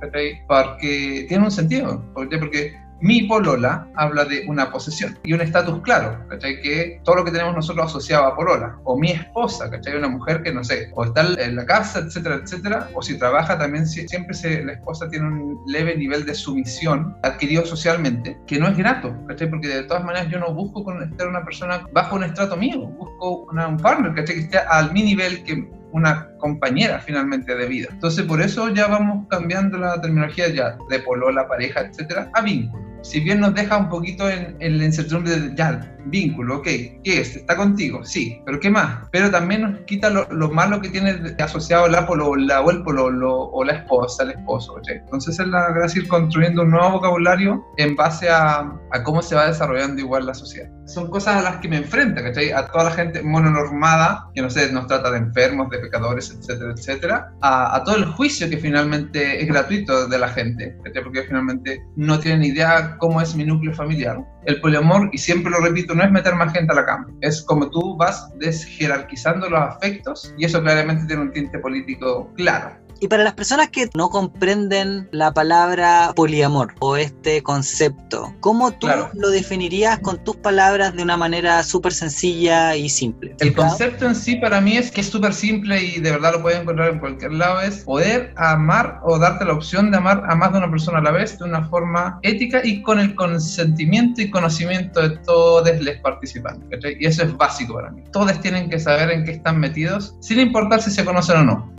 Porque tiene un sentido. Porque mi polola habla de una posesión y un estatus claro, ¿cachai? Que todo lo que tenemos nosotros asociado a polola, o mi esposa, ¿cachai? Una mujer que no sé, o está en la casa, etcétera, etcétera, o si trabaja también siempre se, la esposa tiene un leve nivel de sumisión adquirido socialmente, que no es grato, ¿cachai? Porque de todas maneras yo no busco estar una persona bajo un estrato mío, busco un partner, ¿cachai? Que esté al mi nivel, que una compañera finalmente de vida. Entonces por eso ya vamos cambiando la terminología ya de polola, pareja, etcétera, a vínculo si bien nos deja un poquito en, en la incertidumbre de ya, vínculo, ok, ¿qué es? ¿Está contigo? Sí, pero ¿qué más? Pero también nos quita lo, malo que tiene asociado la polola o el pololo o la esposa, el esposo, ¿ok? Entonces es la gracia ir construyendo un nuevo vocabulario en base a, a, cómo se va desarrollando igual la sociedad. Son cosas a las que me enfrenta, ¿cachai? A toda la gente mononormada, que no sé, nos trata de enfermos, de pecadores, etcétera, etcétera, a, a todo el juicio que finalmente es gratuito de la gente, ¿cachai? Porque finalmente no tienen idea cómo es mi núcleo familiar. El poliamor, y siempre lo repito, no es meter más gente a la cama, es como tú vas desjerarquizando los afectos y eso claramente tiene un tinte político claro. Y para las personas que no comprenden la palabra poliamor o este concepto, ¿cómo tú Claro. lo definirías con tus palabras de una manera súper sencilla y simple? El concepto en sí para mí es que es súper simple y de verdad lo puedes encontrar en cualquier lado, es poder amar o darte la opción de amar a más de una persona a la vez de una forma ética y con el consentimiento y conocimiento de todos los participantes. Y eso es básico para mí. Todos tienen que saber en qué están metidos, sin importar si se conocen o no.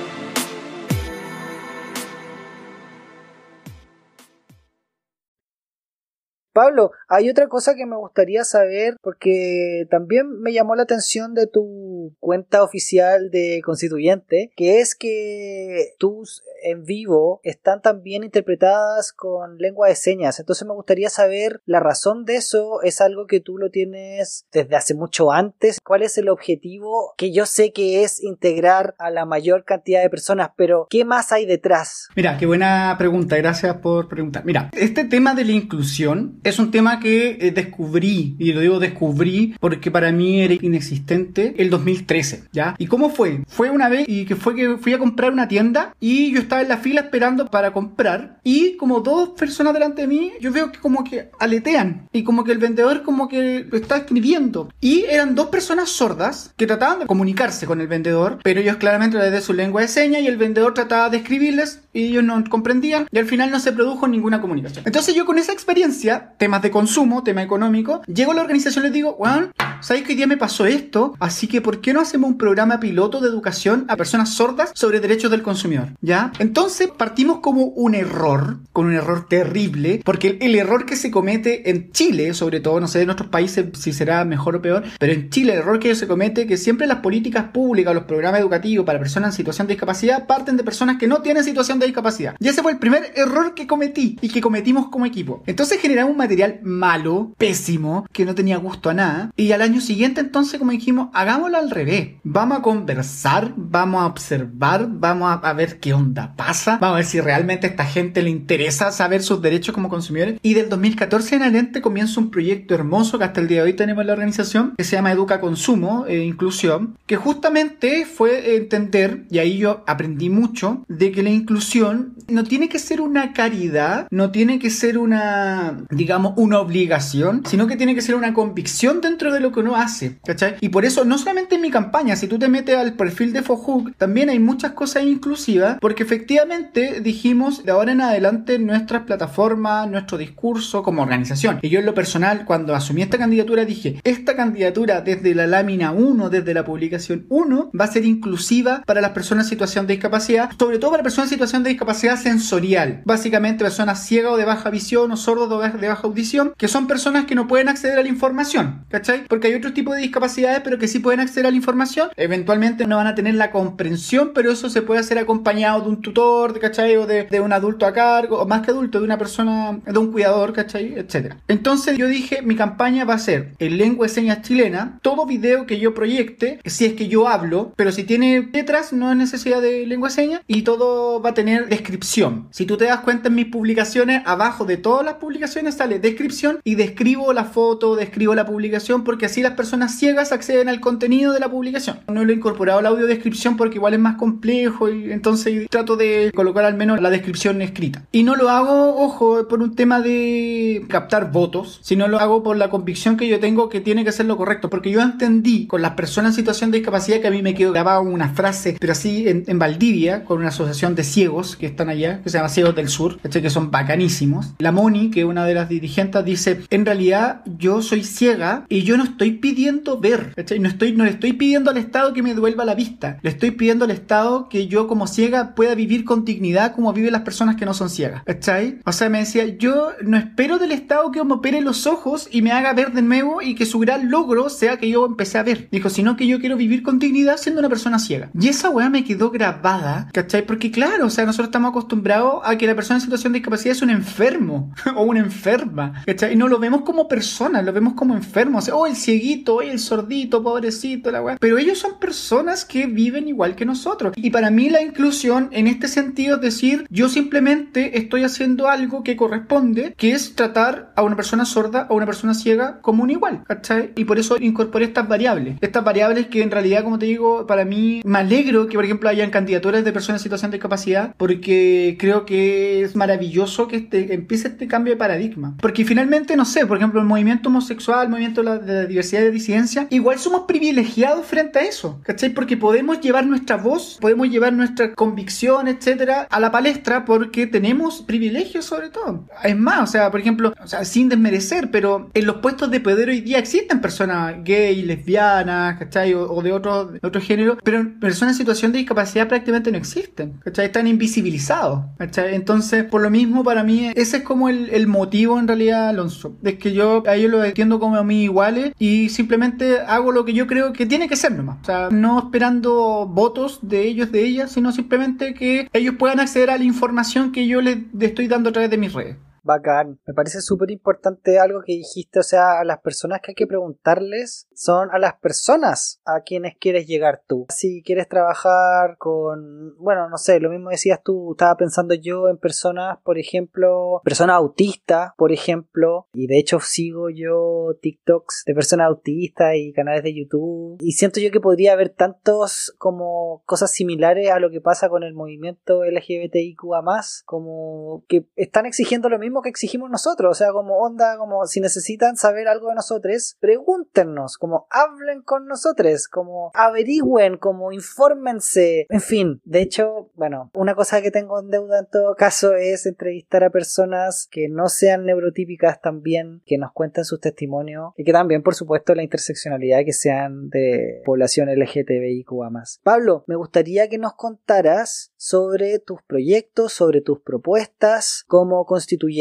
Pablo, hay otra cosa que me gustaría saber porque también me llamó la atención de tu cuenta oficial de constituyente, que es que tus en vivo están también interpretadas con lengua de señas. Entonces me gustaría saber la razón de eso. ¿Es algo que tú lo tienes desde hace mucho antes? ¿Cuál es el objetivo? Que yo sé que es integrar a la mayor cantidad de personas, pero ¿qué más hay detrás? Mira, qué buena pregunta, gracias por preguntar. Mira, este tema de la inclusión es un tema que eh, descubrí, y lo digo descubrí porque para mí era inexistente el 2013, ¿ya? ¿Y cómo fue? Fue una vez y que fue que fui a comprar una tienda y yo estaba en la fila esperando para comprar y como dos personas delante de mí, yo veo que como que aletean y como que el vendedor como que lo está escribiendo y eran dos personas sordas que trataban de comunicarse con el vendedor, pero ellos claramente desde su lengua de señas y el vendedor trataba de escribirles y ellos no comprendían y al final no se produjo ninguna comunicación. Entonces yo con esa experiencia, temas de consumo, tema económico, llego a la organización y les digo, bueno, ¿sabéis que hoy día me pasó esto? Así que ¿por qué no hacemos un programa piloto de educación a personas sordas sobre derechos del consumidor? ¿Ya? Entonces partimos como un error, con un error terrible, porque el, error que se comete en Chile, sobre todo, no sé en otros países si será mejor o peor, pero en Chile el error que se comete que siempre las políticas públicas, los programas educativos para personas en situación de discapacidad parten de personas que no tienen situación de discapacidad. Y ese fue el primer error que cometí y que cometimos como equipo. Entonces generamos un material malo, pésimo, que no tenía gusto a nada. Y al año siguiente entonces como dijimos, hagámoslo al revés. Vamos a conversar, vamos a observar, vamos a, a ver qué onda pasa, vamos a ver si realmente esta gente le interesa saber sus derechos como consumidores. Y del 2014 en adelante comienza un proyecto hermoso que hasta el día de hoy tenemos en la organización, que se llama Educa Consumo e Inclusión, que justamente fue entender, y ahí yo aprendí mucho, de que la inclusión no tiene que ser una caridad, no tiene que ser una, digamos, una obligación, sino que tiene que ser una convicción dentro de lo que uno hace, ¿cachai? Y por eso, no solamente en mi campaña, si tú te metes al perfil de Fohook, también hay muchas cosas inclusivas, porque efectivamente dijimos de ahora en adelante nuestras plataformas, nuestro discurso como organización. Y yo en lo personal, cuando asumí esta candidatura, dije, esta candidatura desde la lámina 1, desde la publicación 1, va a ser inclusiva para las personas en situación de discapacidad, sobre todo para personas en situación de discapacidad sensorial. Básicamente personas ciegas o de baja visión o sordos de baja audición, que son personas que no pueden acceder a la información, ¿cachai? Porque hay otros tipos de discapacidades, pero que sí pueden acceder a la información. Eventualmente no van a tener la comprensión, pero eso se puede hacer acompañado de un tutor, ¿cachai? O de, un adulto a o más que adulto, de una persona, de un cuidador, ¿cachai? Etcétera. Entonces yo dije, mi campaña va a ser en lengua de señas chilena, todo video que yo proyecte, si es que yo hablo, pero si tiene letras, no es necesidad de lengua de señas, y todo va a tener descripción. Si tú te das cuenta en mis publicaciones, abajo de todas las publicaciones sale descripción y describo la foto, describo la publicación, porque así las personas ciegas acceden al contenido de la publicación. No lo he incorporado la audio descripción porque igual es más complejo y entonces trato de colocar al menos la descripción escrita. Y no lo hago, ojo, por un tema de captar votos, sino lo hago por la convicción que yo tengo que tiene que ser lo correcto, porque yo entendí con las personas en situación de discapacidad que a mí me quedó grabada una frase, pero así en, en Valdivia, con una asociación de ciegos que están allá, que se llama Ciegos del Sur, que son bacanísimos. La Moni, que es una de las dirigentes, dice, en realidad yo soy ciega y yo no estoy pidiendo ver. No, estoy, no le estoy pidiendo al Estado que me devuelva la vista, le estoy pidiendo al Estado que yo como ciega pueda vivir con dignidad como viven las personas que no son son ciegas, ¿cachai? O sea, me decía, yo no espero del Estado que me opere los ojos y me haga ver de nuevo y que su gran logro sea que yo empecé a ver. Dijo, sino que yo quiero vivir con dignidad siendo una persona ciega. Y esa weá me quedó grabada, ¿cachai? Porque claro, o sea, nosotros estamos acostumbrados a que la persona en situación de discapacidad es un enfermo o una enferma, ¿cachai? Y no lo vemos como persona, lo vemos como enfermo. O sea, oh, el cieguito, oh, el sordito, pobrecito, la weá. Pero ellos son personas que viven igual que nosotros. Y para mí la inclusión en este sentido es decir, yo simplemente estoy haciendo algo que corresponde, que es tratar a una persona sorda o una persona ciega como un igual, ¿cachai? Y por eso incorporé estas variables. Estas variables que en realidad, como te digo, para mí me alegro que, por ejemplo, hayan candidaturas de personas en situación de discapacidad, porque creo que es maravilloso que este, empiece este cambio de paradigma. Porque finalmente, no sé, por ejemplo, el movimiento homosexual, el movimiento de la, de la diversidad de disidencia, igual somos privilegiados frente a eso, ¿cachai? Porque podemos llevar nuestra voz, podemos llevar nuestra convicción, etcétera, a la palestra porque tenemos privilegios sobre todo. Es más, o sea, por ejemplo, o sea, sin desmerecer, pero en los puestos de poder hoy día existen personas gay, lesbianas, ¿cachai? O, de otro, otro género, pero personas en situación de discapacidad prácticamente no existen, ¿cachai? Están invisibilizados, ¿cachai? Entonces, por lo mismo, para mí, ese es como el, el motivo en realidad, Alonso. Es que yo a ellos los entiendo como a mí iguales y simplemente hago lo que yo creo que tiene que ser nomás. O sea, no esperando votos de ellos, de ellas, sino simplemente que ellos puedan acceder a la información que yo les estoy dando a través de mis redes. Bacán. Me parece súper importante algo que dijiste, o sea, a las personas que hay que preguntarles son a las personas a quienes quieres llegar tú. Si quieres trabajar con, bueno, no sé, lo mismo decías tú, estaba pensando yo en personas, por ejemplo, personas autistas, por ejemplo, y de hecho sigo yo TikToks de personas autistas y canales de YouTube, y siento yo que podría haber tantos como cosas similares a lo que pasa con el movimiento LGBTIQA como que están exigiendo lo mismo que exigimos nosotros, o sea, como onda, como si necesitan saber algo de nosotros, pregúntenos, como hablen con nosotros, como averigüen, como infórmense, en fin, de hecho, bueno, una cosa que tengo en deuda en todo caso es entrevistar a personas que no sean neurotípicas también, que nos cuenten sus testimonios y que también, por supuesto, la interseccionalidad que sean de población LGTBIQA más. Pablo, me gustaría que nos contaras sobre tus proyectos, sobre tus propuestas como constituyente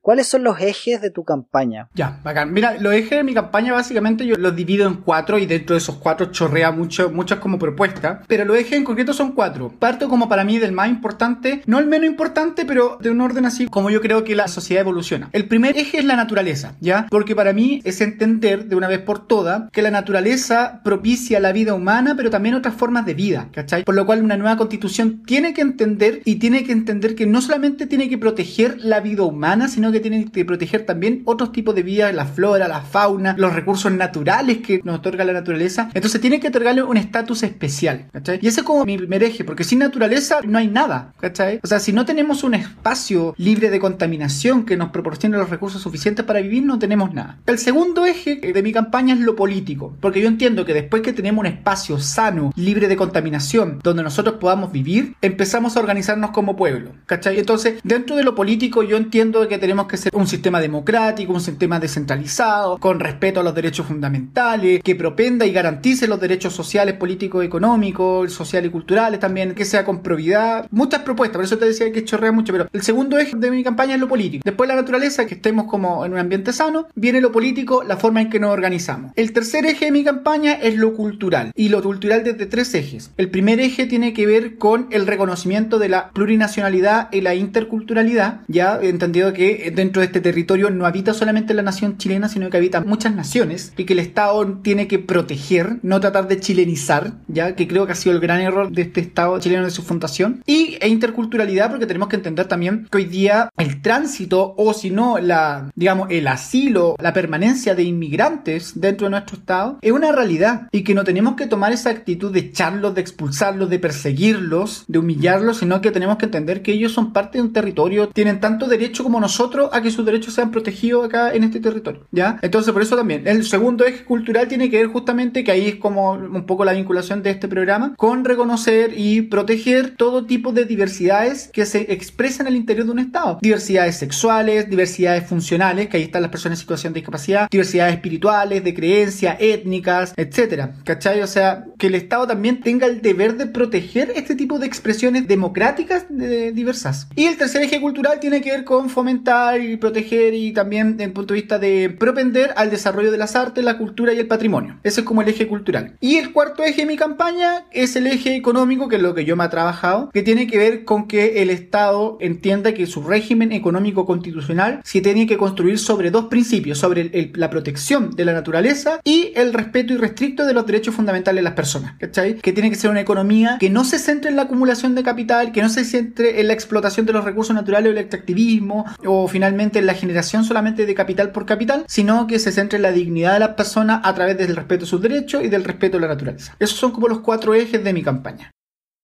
¿Cuáles son los ejes de tu campaña? Ya, bacán. Mira, los ejes de mi campaña básicamente yo los en cuatro y dentro de esos cuatro chorrea mucho, muchas como propuestas. Pero los ejes en concreto son cuatro. Parto como para mí del más importante, no el menos importante, pero de un orden así como yo creo que la sociedad evoluciona. El primer eje es la naturaleza, ¿ya? Porque para mí es entender de una vez por todas que la naturaleza propicia la vida humana, pero también otras formas de vida, ¿cachai? Por lo cual una nueva constitución tiene que entender y tiene que entender que no solamente tiene que proteger la vida humana, sino que tienen que proteger también otros tipos de vida, la flora, la fauna, los recursos naturales que nos otorga la naturaleza. Entonces tiene que otorgarle un estatus especial, ¿cachai? Y ese es como mi primer eje, porque sin naturaleza no hay nada, ¿cachai? O sea, si no tenemos un espacio libre de contaminación que nos proporcione los recursos suficientes para vivir, no tenemos nada. El segundo eje de mi campaña es lo político, porque yo entiendo que después que tenemos un espacio sano, libre de contaminación, donde nosotros podamos vivir, empezamos a organizarnos como pueblo, ¿cachai? Entonces, dentro de lo político yo entiendo que tenemos que ser un sistema democrático, un sistema descentralizado, con respeto a los derechos fundamentales, que propenda y garantice los derechos sociales, políticos, económicos, sociales y culturales también, que sea con probidad. Muchas propuestas, por eso te decía que chorrea mucho, pero el segundo eje de mi campaña es lo político. Después la naturaleza, que estemos como en un ambiente sano, viene lo político, la forma en que nos organizamos. El tercer eje de mi campaña es lo cultural, y lo cultural desde tres ejes. El primer eje tiene que ver con el reconocimiento de la plurinacionalidad y la interculturalidad, ya entendido que dentro de este territorio no habita solamente la nación chilena, sino que habita muchas naciones y que el Estado tiene que proteger, no tratar de chilenizar, ya que creo que ha sido el gran error de este Estado chileno de su fundación. Y e interculturalidad, porque tenemos que entender también que hoy día el tránsito o si no, la, digamos, el asilo, la permanencia de inmigrantes dentro de nuestro Estado es una realidad y que no tenemos que tomar esa actitud de echarlos, de expulsarlos, de perseguirlos, de humillarlos, sino que tenemos que entender que ellos son parte de un territorio, tienen tanto derecho como nosotros a que sus derechos sean protegidos acá en este territorio, ¿ya? Entonces, por eso también, el segundo eje cultural tiene que ver justamente, que ahí es como un poco la vinculación de este programa, con reconocer y proteger todo tipo de diversidades que se expresan al interior de un Estado. Diversidades sexuales, diversidades funcionales, que ahí están las personas en situación de discapacidad, diversidades espirituales, de creencia, étnicas, etcétera, ¿cachai? O sea, que el Estado también tenga el deber de proteger este tipo de expresiones democráticas de diversas. Y el tercer eje cultural tiene que ver con fomentar y proteger y también desde el punto de vista de propender al desarrollo de las artes, la cultura y el patrimonio. Ese es como el eje cultural. Y el cuarto eje de mi campaña es el eje económico, que es lo que yo me ha trabajado, que tiene que ver con que el Estado entienda que su régimen económico constitucional se tiene que construir sobre dos principios, sobre la protección de la naturaleza y el respeto irrestricto de los derechos fundamentales de las personas, ¿cachai? Que tiene que ser una economía que no se centre en la acumulación de capital, que no se centre en la explotación de los recursos naturales o el extractivismo, o finalmente en la generación solamente de capital por capital, sino que se centre en la dignidad de las personas a través del respeto a sus derechos y del respeto a la naturaleza. Esos son como los cuatro ejes de mi campaña.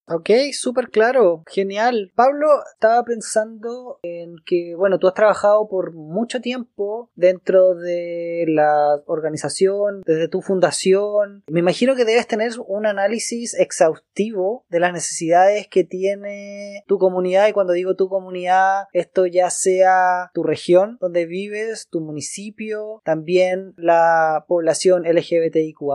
Ok, súper claro, genial. Pablo, estaba pensando en que, bueno, tú has trabajado por mucho tiempo dentro de la organización, desde tu fundación. Me imagino que debes tener un análisis exhaustivo de las necesidades que tiene tu comunidad y cuando digo tu comunidad, esto ya sea tu región donde vives, tu municipio, también la población LGBTIQA+.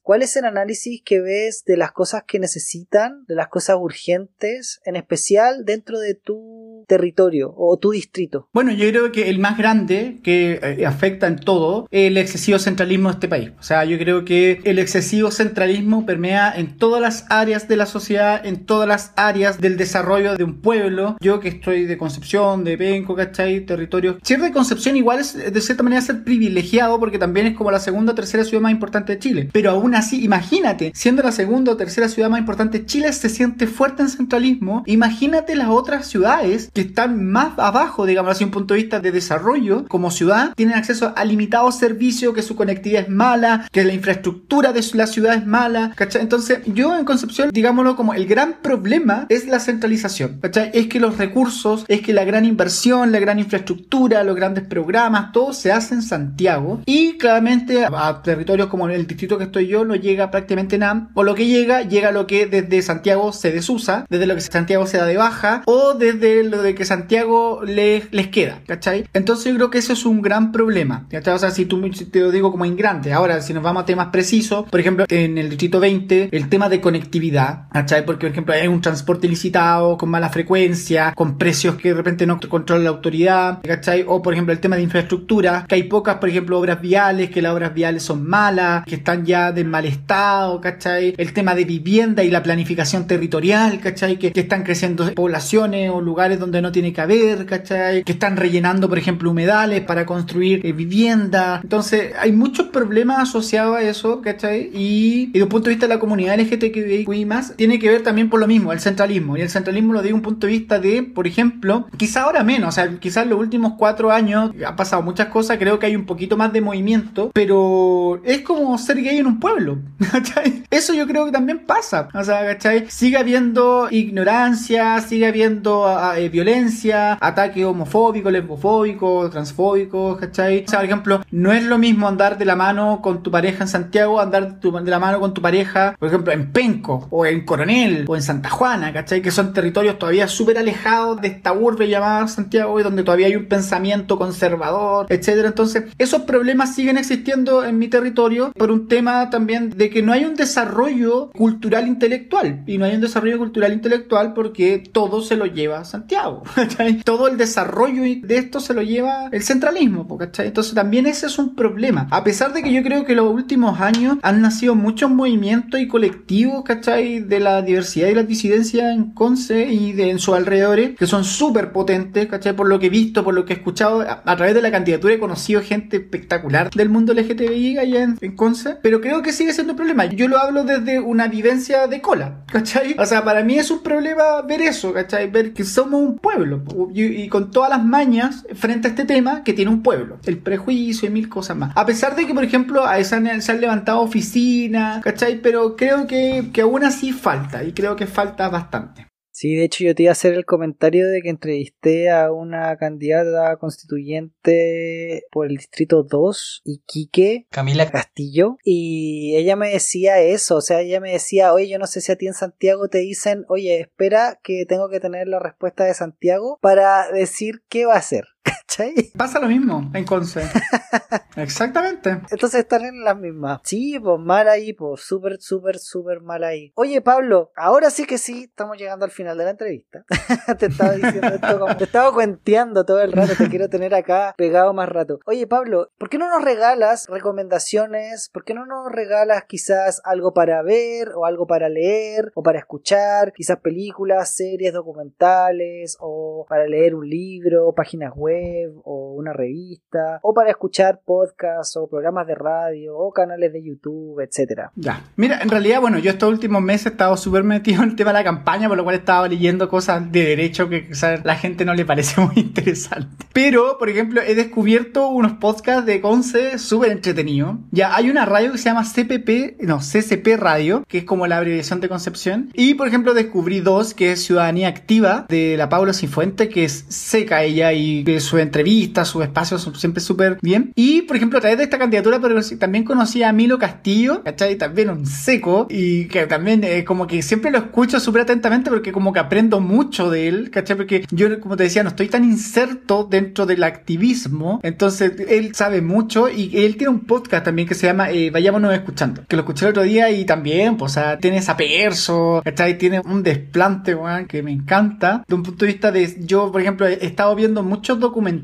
¿Cuál es el análisis que ves de las cosas que necesitan, cosas urgentes, en especial dentro de tu territorio o tu distrito? Bueno, yo creo que el más grande que eh, afecta en todo es el excesivo centralismo de este país. O sea, yo creo que el excesivo centralismo permea en todas las áreas de la sociedad, en todas las áreas del desarrollo de un pueblo. Yo que estoy de Concepción, de Penco, ¿cachai? Territorio. Cierto de Concepción igual es de cierta manera ser privilegiado porque también es como la segunda o tercera ciudad más importante de Chile. Pero aún así, imagínate, siendo la segunda o tercera ciudad más importante de Chile, se siente fuerte en centralismo. Imagínate las otras ciudades que están más abajo, digamos así, un punto de vista de desarrollo como ciudad, tienen acceso a limitados servicios, que su conectividad es mala, que la infraestructura de la ciudad es mala, ¿cachai? Entonces, yo en Concepción, digámoslo como el gran problema es la centralización, ¿cachai? Es que los recursos, es que la gran inversión, la gran infraestructura, los grandes programas, todo se hace en Santiago y claramente a, territorios como el distrito que estoy yo no llega prácticamente nada, o lo que llega, llega lo que desde Santiago se desusa, desde lo que Santiago se da de baja, o desde de que Santiago les, les queda, ¿cachai? Entonces yo creo que eso es un gran problema, ¿cachai? O sea, si tú te lo digo como ingrante, ahora si nos vamos a temas precisos, por ejemplo, en el distrito 20, el tema de conectividad, ¿cachai? Porque, por ejemplo, hay un transporte ilicitado, con mala frecuencia, con precios que de repente no controla la autoridad, ¿cachai? O, por ejemplo, el tema de infraestructura, que hay pocas, por ejemplo, obras viales, que las obras viales son malas, que están ya de mal estado, ¿cachai? El tema de vivienda y la planificación territorial, ¿cachai? Que, que están creciendo poblaciones o lugares donde no tiene que haber, ¿cachai? Que están rellenando, por ejemplo, humedales para construir eh, vivienda. Entonces, hay muchos problemas asociados a eso, ¿cachai? Y, desde un punto de vista de la comunidad LGTBI más, tiene que ver también por lo mismo, el centralismo. Y el centralismo lo digo un punto de vista de, por ejemplo, quizá ahora menos, o sea, quizás los últimos cuatro años ha pasado muchas cosas, creo que hay un poquito más de movimiento, pero es como ser gay en un pueblo, ¿cachai? Eso yo creo que también pasa, o sea, ¿cachai? Sigue habiendo ignorancia, sigue habiendo ah, eh, violencia, ataque homofóbico, lesbofóbico, transfóbico, ¿cachai? O sea, por ejemplo, no es lo mismo andar de la mano con tu pareja en Santiago, andar de la mano con tu pareja, por ejemplo, en Penco, o en Coronel, o en Santa Juana, ¿cachai? Que son territorios todavía súper alejados de esta urbe llamada Santiago, y donde todavía hay un pensamiento conservador, etcétera. Entonces, esos problemas siguen existiendo en mi territorio por un tema también de que no hay un desarrollo cultural intelectual. Y no hay un desarrollo cultural intelectual porque todo se lo lleva Santiago. ¿cachai? Todo el desarrollo de esto se lo lleva el centralismo. ¿cachai? Entonces también ese es un problema. A pesar de que yo creo que los últimos años han nacido muchos movimientos y colectivos, ¿cachai? De la diversidad y la disidencia en Conce y de, en sus alrededores, que son súper potentes, ¿cachai? Por lo que he visto, por lo que he escuchado, a, a través de la candidatura he conocido gente espectacular del mundo LGTBI allá en, en Conce, pero creo que sigue siendo un problema. Yo lo hablo desde una vivencia de cola, ¿cachai? O sea, para mí es un problema ver eso, ¿cachai? Ver que somos un pueblo po, y, y con todas las mañas frente a este tema que tiene un pueblo, el prejuicio y mil cosas más. A pesar de que, por ejemplo, a esa se han levantado oficinas, ¿cachai? Pero creo que, que aún así falta y creo que falta bastante. Sí, de hecho yo te iba a hacer el comentario de que entrevisté a una candidata constituyente por el distrito 2, Iquique, Camila Castillo, y ella me decía eso, o sea, ella me decía, oye, yo no sé si a ti en Santiago te dicen, oye, espera que tengo que tener la respuesta de Santiago para decir qué va a hacer. ¿Cachai? Pasa lo mismo en Conce. Exactamente. Entonces están en las mismas. Sí, pues mal ahí, pues súper, súper, súper mal ahí. Oye, Pablo, ahora sí que sí, estamos llegando al final de la entrevista. te estaba diciendo esto como... Te estaba cuenteando todo el rato, te quiero tener acá pegado más rato. Oye, Pablo, ¿por qué no nos regalas recomendaciones? ¿Por qué no nos regalas quizás algo para ver o algo para leer o para escuchar? Quizás películas, series, documentales o para leer un libro, páginas web o una revista o para escuchar podcasts o programas de radio o canales de YouTube, etcétera. Ya. Mira, en realidad, bueno, yo estos últimos meses he estado súper metido en el tema de la campaña, por lo cual estaba leyendo cosas de derecho que quizás a la gente no le parece muy interesante. Pero, por ejemplo, he descubierto unos podcasts de Conce súper entretenidos. Ya, hay una radio que se llama CPP, no, CCP Radio, que es como la abreviación de Concepción. Y, por ejemplo, descubrí dos, que es Ciudadanía Activa, de la Paula Cifuente, que es seca ella y que su entrevista, sus espacios son siempre súper bien. Y, por ejemplo, a través de esta candidatura, pero también conocí a Milo Castillo, ¿cachai? También un seco, y que también eh, como que siempre lo escucho súper atentamente porque como que aprendo mucho de él, ¿cachai? Porque yo, como te decía, no estoy tan inserto dentro del activismo, entonces él sabe mucho y él tiene un podcast también que se llama eh, Vayámonos Escuchando, que lo escuché el otro día y también, pues, o sea, tiene esa perso, ¿cachai? Tiene un desplante, weón, que me encanta. De un punto de vista de, yo, por ejemplo, he estado viendo muchos documentales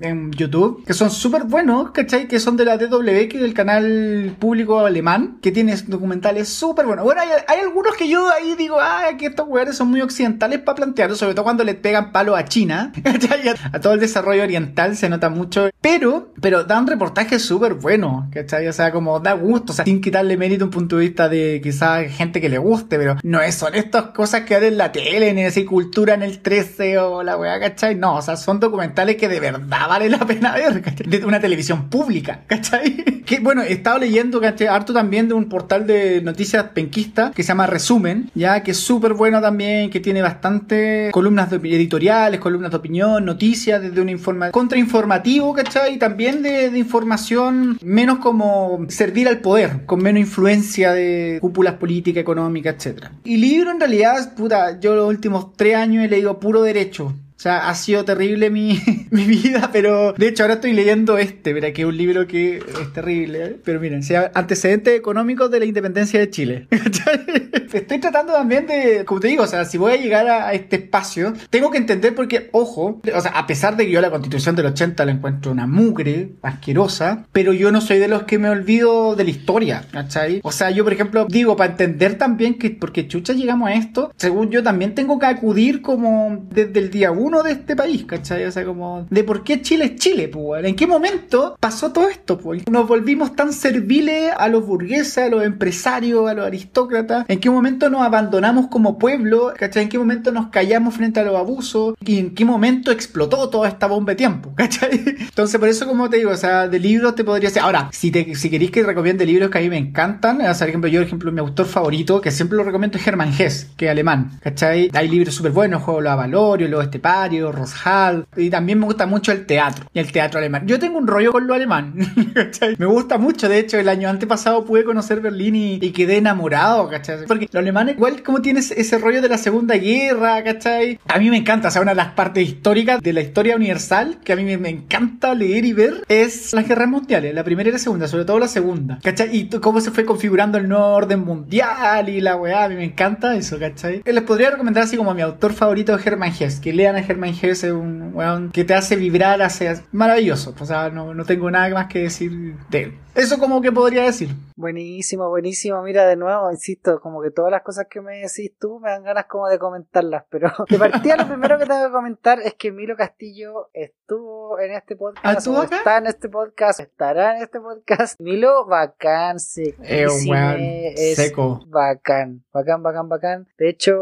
en YouTube que son súper buenos, ¿cachai? Que son de la DW, que es el canal público alemán, que tiene documentales súper buenos. Bueno, hay, hay algunos que yo ahí digo, ah, que estos weones son muy occidentales para plantearlo, sobre todo cuando le pegan palo a China, ¿cachai? A todo el desarrollo oriental se nota mucho, pero, pero dan reportajes súper buenos, ¿cachai? O sea, como da gusto, o sea, sin quitarle mérito un punto de vista de quizás gente que le guste, pero no es, son estas cosas que dan en la tele, ni decir cultura en el 13 o la weá, ¿cachai? No, o sea, son documentales que de verdad vale la pena ver, ¿cachai? De una televisión pública, ¿cachai? Que bueno, he estado leyendo, ¿cachai? Harto también de un portal de noticias penquista que se llama Resumen, ya que es súper bueno también, que tiene bastante columnas de- editoriales, columnas de opinión, noticias desde un informa contrainformativo, ¿cachai? Y también de, de información menos como servir al poder, con menos influencia de cúpulas políticas, económicas, etcétera. Y libro en realidad, puta, yo los últimos tres años he leído puro derecho. O sea, ha sido terrible mi, mi vida, pero de hecho ahora estoy leyendo este, mira, que es un libro que es terrible, ¿eh? pero miren, se llama Antecedentes económicos de la independencia de Chile. Estoy tratando también de, como te digo, o sea, si voy a llegar a, a este espacio, tengo que entender porque, ojo, o sea, a pesar de que yo la constitución del 80 la encuentro una mugre, asquerosa, pero yo no soy de los que me olvido de la historia, ¿cachai? O sea, yo, por ejemplo, digo, para entender también que, porque chucha llegamos a esto, según yo también tengo que acudir como desde el día uno de este país, ¿cachai? O sea, como de por qué Chile es Chile, pues. ¿En qué momento pasó todo esto, pues? Nos volvimos tan serviles a los burgueses, a los empresarios, a los aristócratas. ¿En qué momento nos abandonamos como pueblo? ¿Cachai? ¿En qué momento nos callamos frente a los abusos? ¿Y en qué momento explotó toda esta bomba de tiempo? ¿Cachai? Entonces, por eso, como te digo, o sea, de libros te podría ser. Ahora, si, te, si queréis que recomiende libros que a mí me encantan, o sea, por ejemplo, yo, por ejemplo, mi autor favorito, que siempre lo recomiendo, es Hermann Hesse, que es alemán. ¿Cachai? Hay libros súper buenos, Juego de los Avalorios, Los Esteparios, Roshal. Y también me gusta mucho el teatro y el teatro alemán. Yo tengo un rollo con lo alemán. ¿cachai? Me gusta mucho, de hecho, el año antepasado pude conocer Berlín y, y quedé enamorado, ¿cachai? Porque los alemanes, igual como tienes ese rollo de la Segunda Guerra, ¿cachai? A mí me encanta, o sea, una de las partes históricas de la historia universal que a mí me, encanta leer y ver es las guerras mundiales, la primera y la segunda, sobre todo la segunda, ¿cachai? Y cómo se fue configurando el nuevo orden mundial y la weá, a mí me encanta eso, ¿cachai? Les podría recomendar así como mi autor favorito, Hermann Hesse, que lean a Hermann Hesse, es un weón que te hace vibrar, hace maravilloso, o sea, no, no tengo nada más que decir de él. Eso como que podría decir. Buenísimo, buenísimo. Mira, de nuevo, insisto, como que todas las cosas que me decís tú me dan ganas como de comentarlas, pero de partida lo primero que tengo que comentar es que Milo Castillo estuvo en este podcast, ¿Ah, estuvo acá? está en este podcast, estará en este podcast. Milo, bacán, Es un weón es seco. bacán, bacán, bacán, bacán. De hecho,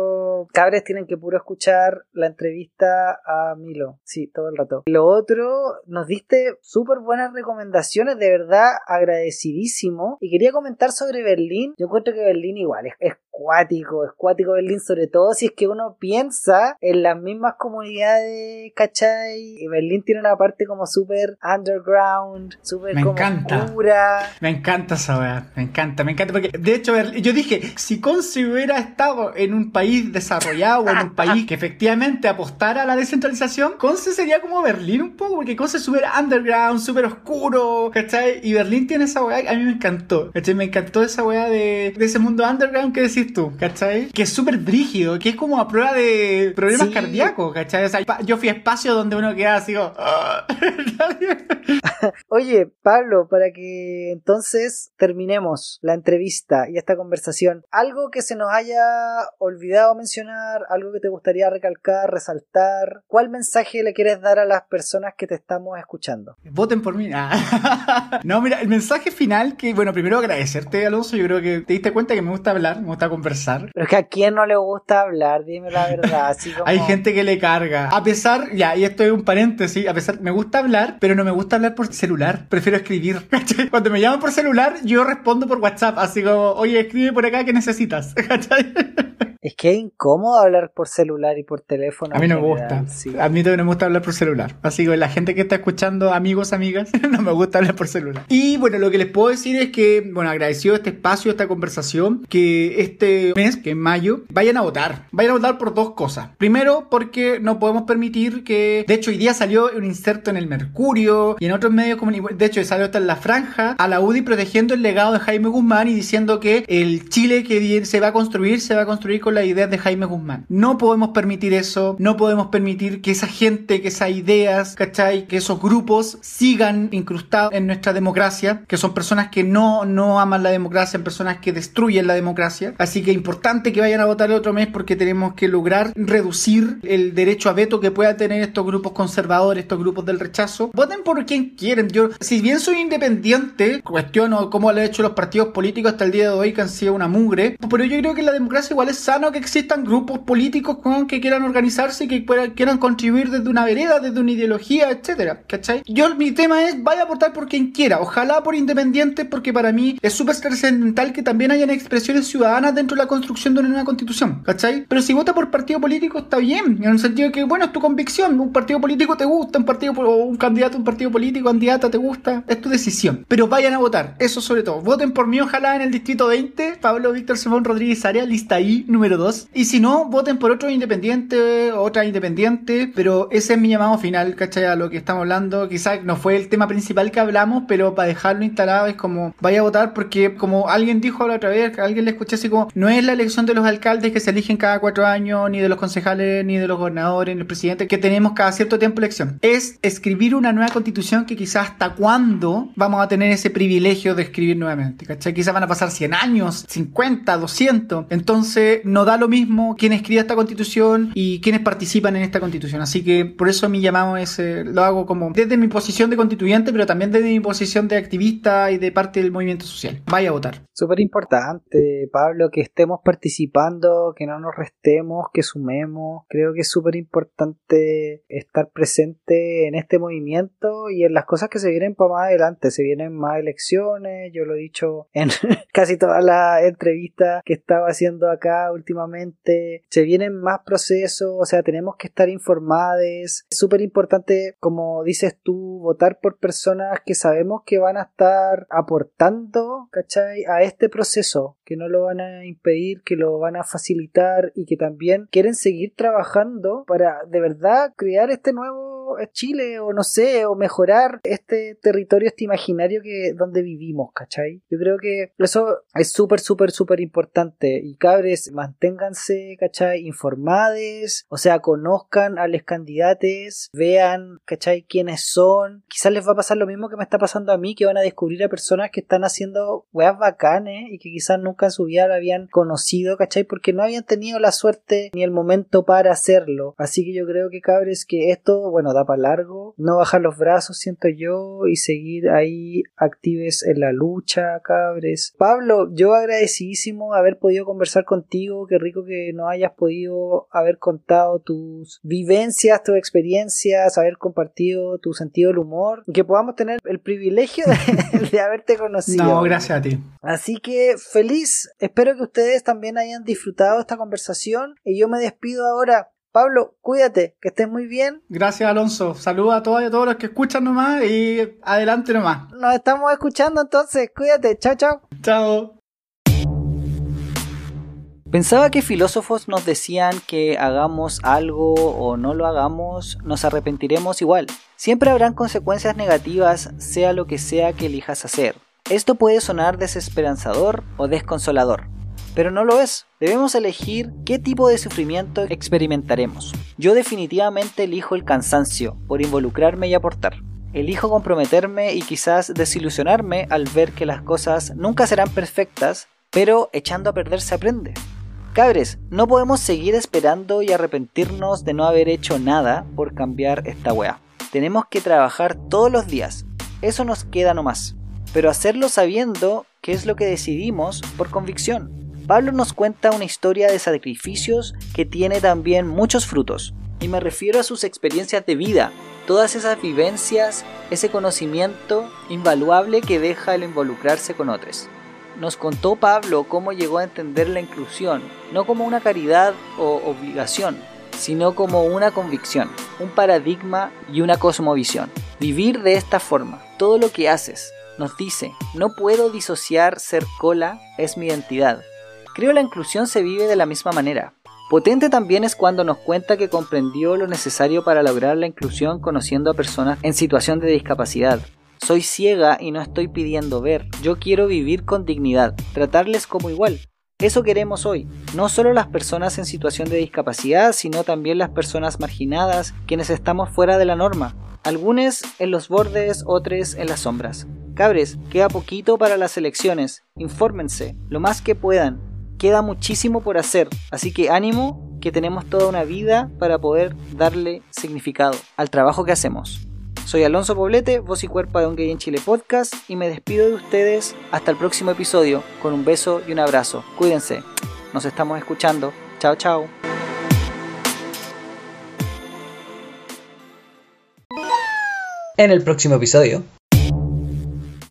cabres tienen que puro escuchar la entrevista a Milo, sí, todo el rato. Lo otro, nos diste súper buenas recomendaciones, de verdad agradecidísimo. Y quería comentar sobre Berlín. Yo encuentro que Berlín igual es, es cuático, es cuático Berlín, sobre todo si es que uno piensa en las mismas comunidades, ¿cachai? Y Berlín tiene una parte como súper underground, súper Me como encanta. oscura. Me encanta esa weá, me encanta, me encanta. Porque de hecho, Berlín- yo dije, si Conce hubiera estado en un país desarrollado o en un país que efectivamente apostara a la descentralización, Conce sería como Berlín un poco, porque Conce es súper underground, súper oscuro, ¿cachai? Y Berlín tiene esa weá, a mí me encantó, ¿cachai? Me encantó esa weá de, de ese mundo underground que decís tú, ¿cachai? Que es súper brígido, que es como a prueba de problemas Sí. cardíacos, ¿cachai? O sea, pa- yo fui a espacios donde uno queda así como... "Ah". Oye, Pablo, para que entonces terminemos la entrevista y esta conversación, algo que se nos haya olvidado mencionar, algo que te gustaría recalcar, resaltar, ¿cuál mensaje le quieres dar a las personas que te estamos escuchando? Voten por mí. Ah. no, mira, el mensaje final que, bueno, primero agradecerte, Alonso. Yo creo que te diste cuenta que me gusta hablar, me gusta conversar. Pero es que a quién no le gusta hablar, dime la verdad, así como... Hay gente que le carga. A pesar, ya, y esto es un paréntesis, a pesar, me gusta hablar, pero no me gusta hablar por celular. Prefiero escribir. ¿cachai? Cuando me llaman por celular, yo respondo por WhatsApp, así como, oye, escribe por acá que necesitas. Es que es incómodo hablar por celular y por teléfono. A mí no me gusta. sí. Admito que no me gusta hablar por celular. Así que la gente que está escuchando, amigos, amigas, no me gusta hablar por celular. Y bueno, lo que les puedo decir es que, bueno, agradecido este espacio, esta conversación, que este mes, que en mayo, vayan a votar. Vayan a votar por dos cosas. Primero, porque no podemos permitir que, de hecho, hoy día salió un inserto en el Mercurio y en otros medios comunicacionales. De hecho, salió hasta en la franja a la UDI protegiendo el legado de Jaime Guzmán y diciendo que el Chile que se va a construir, se va a construir con las ideas de Jaime Guzmán. No podemos permitir eso, no podemos permitir que esa gente, que esas ideas, ¿cachai? Que esos grupos sigan incrustados en nuestra democracia, que son personas que no, no aman la democracia, personas que destruyen la democracia. Así que es importante que vayan a votar el otro mes porque tenemos que lograr reducir el derecho a veto que puedan tener estos grupos conservadores, estos grupos del rechazo. Voten por quien quieren. Yo, si bien soy independiente, cuestiono cómo lo han hecho los partidos políticos hasta el día de hoy, que han sido una mugre, pero yo creo que la democracia igual es que existan grupos políticos que quieran organizarse que quieran contribuir desde una vereda, desde una ideología, etcétera, ¿cachai? Yo, mi tema es, vaya a votar por quien quiera, ojalá por independientes, porque para mí es súper trascendental que también hayan expresiones ciudadanas dentro de la construcción de una nueva constitución, ¿cachai? Pero si vota por partido político está bien, en el sentido que, bueno, es tu convicción, un partido político te gusta, un partido o un candidato, un partido político, candidata te gusta, es tu decisión. Pero vayan a votar, eso sobre todo. Voten por mí, ojalá en el distrito 20, Pablo Víctor Simón Rodríguez Arias, lista I, número 2. Y si no, voten por otro independiente, otra independiente, pero ese es mi llamado final, ¿cachai? A lo que estamos hablando. Quizás no fue el tema principal que hablamos, pero para dejarlo instalado es como, vaya a votar porque como alguien dijo la otra vez, alguien le escuché así como, no es la elección de los alcaldes que se eligen cada cuatro años, ni de los concejales, ni de los gobernadores, ni el presidente, que tenemos cada cierto tiempo elección. Es escribir una nueva constitución que quizás hasta cuándo vamos a tener ese privilegio de escribir nuevamente, ¿cachai? Quizás van a pasar 100 años, 50, 200. Entonces, no da lo mismo quién escribe esta constitución y quienes participan en esta constitución. Así que por eso mi llamado es, eh, lo hago como desde mi posición de constituyente, pero también desde mi posición de activista y de parte del movimiento social. Vaya a votar. Súper importante, Pablo, que estemos participando, que no nos restemos, que sumemos. Creo que es súper importante estar presente en este movimiento y en las cosas que se vienen para más adelante. Se vienen más elecciones, yo lo he dicho en casi todas las entrevistas que estaba haciendo acá últimamente. Se vienen más procesos, o sea, tenemos que estar informados. Es súper importante, como dices tú, votar por personas que sabemos que van a estar aportando, ¿cachai? A este proceso, que no lo van a impedir, que lo van a facilitar y que también quieren seguir trabajando para de verdad crear este nuevo Chile o no sé, o mejorar este territorio, este imaginario que donde vivimos, ¿cachai? Yo creo que eso es súper, súper, súper importante y cabres, manténganse, ¿cachai? Informados, o sea, conozcan a los candidatos, vean, ¿cachai? quiénes son. Quizás les va a pasar lo mismo que me está pasando a mí, que van a descubrir a personas que están haciendo weas bacanes y que quizás nunca en su vida la habían conocido, ¿cachai? Porque no habían tenido la suerte ni el momento para hacerlo. Así que yo creo que cabres que esto, bueno, da para largo. No bajar los brazos, siento yo, y seguir ahí actives en la lucha, cabres. Pablo, yo agradecidísimo haber podido conversar contigo. Qué rico que nos hayas podido haber contado tus vivencias, tus experiencias, haber compartido tu sentido del humor. Que podamos tener el privilegio de, de haberte conocido. No, gracias a ti. Así que feliz. Espero que ustedes también hayan disfrutado esta conversación. Y yo me despido ahora. Pablo, cuídate, que estés muy bien. Gracias, Alonso. Saludos a todos y a todos los que escuchan nomás y adelante nomás. Nos estamos escuchando entonces. Cuídate. Chao, chao. Chao. Pensaba que filósofos nos decían que hagamos algo o no lo hagamos, nos arrepentiremos igual. Siempre habrán consecuencias negativas, sea lo que sea que elijas hacer. Esto puede sonar desesperanzador o desconsolador, pero no lo es. Debemos elegir qué tipo de sufrimiento experimentaremos. Yo definitivamente elijo el cansancio por involucrarme y aportar. Elijo comprometerme y quizás desilusionarme al ver que las cosas nunca serán perfectas, pero echando a perder se aprende. Cabres, no podemos seguir esperando y arrepentirnos de no haber hecho nada por cambiar esta wea. Tenemos que trabajar todos los días. Eso nos queda nomás. Pero hacerlo sabiendo qué es lo que decidimos por convicción. Pablo nos cuenta una historia de sacrificios que tiene también muchos frutos. Y me refiero a sus experiencias de vida, todas esas vivencias, ese conocimiento invaluable que deja el involucrarse con otros. Nos contó Pablo cómo llegó a entender la inclusión, no como una caridad o obligación, sino como una convicción, un paradigma y una cosmovisión. Vivir de esta forma, todo lo que haces, nos dice, no puedo disociar ser cola, es mi identidad. Creo la inclusión se vive de la misma manera. Potente también es cuando nos cuenta que comprendió lo necesario para lograr la inclusión conociendo a personas en situación de discapacidad. Soy ciega y no estoy pidiendo ver. Yo quiero vivir con dignidad, tratarles como igual. Eso queremos hoy, no solo las personas en situación de discapacidad, sino también las personas marginadas, quienes estamos fuera de la norma. Algunos en los bordes, otros en las sombras. Cabres, queda poquito para las elecciones. Infórmense, lo más que puedan. Queda muchísimo por hacer, así que ánimo, que tenemos toda una vida para poder darle significado al trabajo que hacemos. Soy Alonso Poblete, voz y cuerpo de Un Gay en Chile Podcast, y me despido de ustedes hasta el próximo episodio con un beso y un abrazo. Cuídense, nos estamos escuchando. Chao, chao. En el próximo episodio.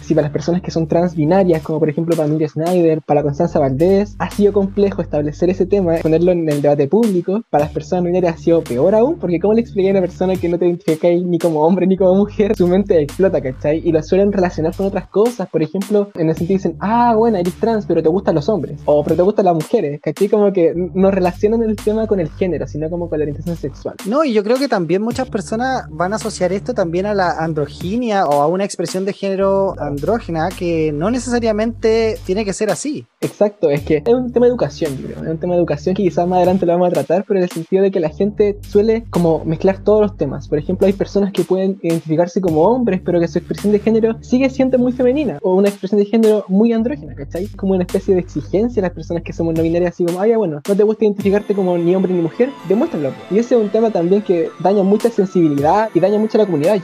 Si para las personas que son transbinarias, como por ejemplo para Miriam Snyder, para Constanza Valdés, ha sido complejo establecer ese tema, ponerlo en el debate público, para las personas binarias ha sido peor aún, porque ¿cómo le expliqué a una persona que no te identificáis ni como hombre ni como mujer? Su mente explota, ¿cachai? Y lo suelen relacionar con otras cosas, por ejemplo, en el sentido dicen, ah, bueno, eres trans, pero te gustan los hombres, o pero te gustan las mujeres, ¿cachai? Como que no relacionan el tema con el género, sino como con la orientación sexual. No, y yo creo que también muchas personas van a asociar esto también a la androginia o a una expresión de género andrógena que no necesariamente tiene que ser así. Exacto, es que es un tema de educación, yo creo. Es un tema de educación que quizás más adelante lo vamos a tratar, pero en el sentido de que la gente suele como mezclar todos los temas. Por ejemplo, hay personas que pueden identificarse como hombres, pero que su expresión de género sigue siendo muy femenina, o una expresión de género muy andrógena, ¿cachai? Como una especie de exigencia a las personas que somos no binarias, así como, ah, ya bueno, no te gusta identificarte como ni hombre ni mujer, demuéstralo. Y ese es un tema también que daña mucha sensibilidad y daña mucho a la comunidad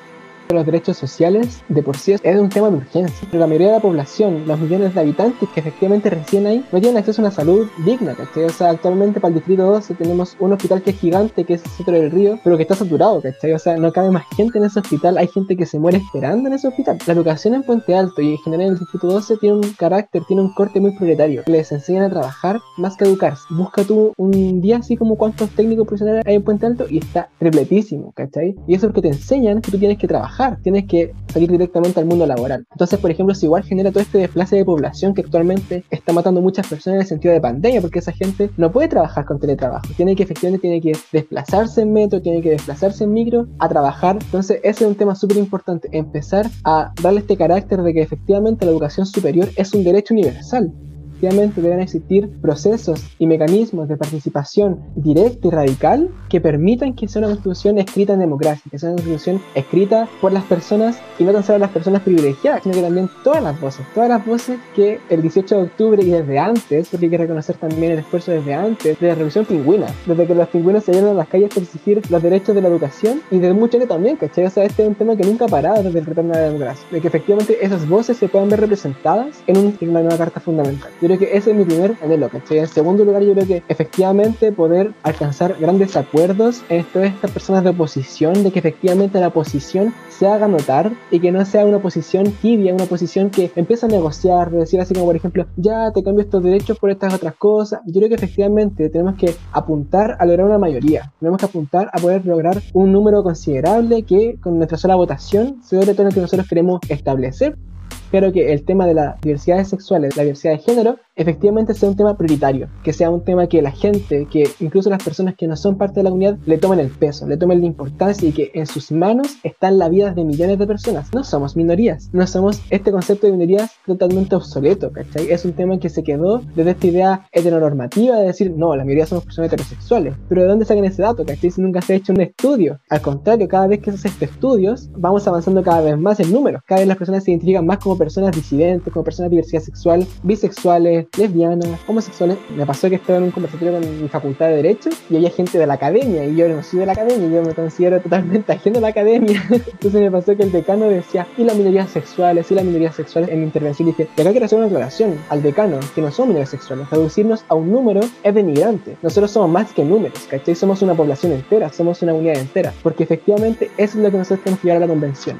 los derechos sociales de por sí es un tema de urgencia. Pero la mayoría de la población, los millones de habitantes que efectivamente residen ahí, no tienen acceso a una salud digna, ¿cachai? O sea, actualmente para el distrito 12 tenemos un hospital que es gigante, que es el centro del río, pero que está saturado, ¿cachai? Sea, no cabe más gente en ese hospital, hay gente que se muere esperando en ese hospital. La educación en Puente Alto y en general en el distrito 12 tiene un carácter, tiene un corte muy proletario. Les enseñan a trabajar más que a educarse. Busca tú un día así como cuántos técnicos profesionales hay en Puente Alto y está repletísimo, ¿cachai? Y eso es lo que te enseñan que tú tienes que trabajar tienes que salir directamente al mundo laboral. Entonces, por ejemplo, si igual genera todo este desplace de población que actualmente está matando muchas personas en el sentido de pandemia, porque esa gente no puede trabajar con teletrabajo, tiene que efectivamente tiene que desplazarse en metro, tiene que desplazarse en micro a trabajar. Entonces, ese es un tema súper importante, empezar a darle este carácter de que efectivamente la educación superior es un derecho universal efectivamente deben existir procesos y mecanismos de participación directa y radical que permitan que sea una constitución escrita en democracia, que sea una constitución escrita por las personas y no tan solo las personas privilegiadas, sino que también todas las voces, todas las voces que el 18 de octubre y desde antes, porque hay que reconocer también el esfuerzo desde antes, de la revolución pingüina, desde que los pingüinos salieron a las calles para exigir los derechos de la educación y de mucho que también, ¿cachai? O sea, este es un tema que nunca ha parado desde el retorno de la democracia, de que efectivamente esas voces se puedan ver representadas en, un- en una nueva carta fundamental. Yo creo que ese es mi primer anhelo, ¿cachai? En segundo lugar, yo creo que efectivamente poder alcanzar grandes acuerdos en todas estas personas de oposición, de que efectivamente la oposición se haga notar y que no sea una oposición tibia, una oposición que empieza a negociar, de decir así como por ejemplo, ya te cambio estos derechos por estas otras cosas. Yo creo que efectivamente tenemos que apuntar a lograr una mayoría, tenemos que apuntar a poder lograr un número considerable que con nuestra sola votación se logre todo lo que nosotros queremos establecer. Espero que el tema de las diversidades sexuales, la diversidad de género, efectivamente sea un tema prioritario, que sea un tema que la gente, que incluso las personas que no son parte de la comunidad, le tomen el peso, le tomen la importancia y que en sus manos están las vidas de millones de personas. No somos minorías, no somos este concepto de minorías totalmente obsoleto, ¿cachai? Es un tema que se quedó desde esta idea heteronormativa de decir, no, la mayoría somos personas heterosexuales. Pero ¿de dónde sacan ese dato, cachai? Si nunca se ha hecho un estudio. Al contrario, cada vez que se hace estos estudios, vamos avanzando cada vez más en números. Cada vez las personas se identifican más como personas disidentes, como personas de diversidad sexual, bisexuales, lesbianas, homosexuales. Me pasó que estaba en un conversatorio con mi facultad de Derecho y había gente de la academia y yo no soy de la academia, yo me considero totalmente ajeno a la academia. Entonces me pasó que el decano decía, y las minorías sexuales, y las minorías sexuales en mi intervención dije, de acá quiero hacer una aclaración al decano, que no son minorías sexuales. Reducirnos a un número es denigrante. Nosotros somos más que números, ¿cachai? Somos una población entera, somos una unidad entera, porque efectivamente eso es lo que nosotros tenemos que llevar a la convención.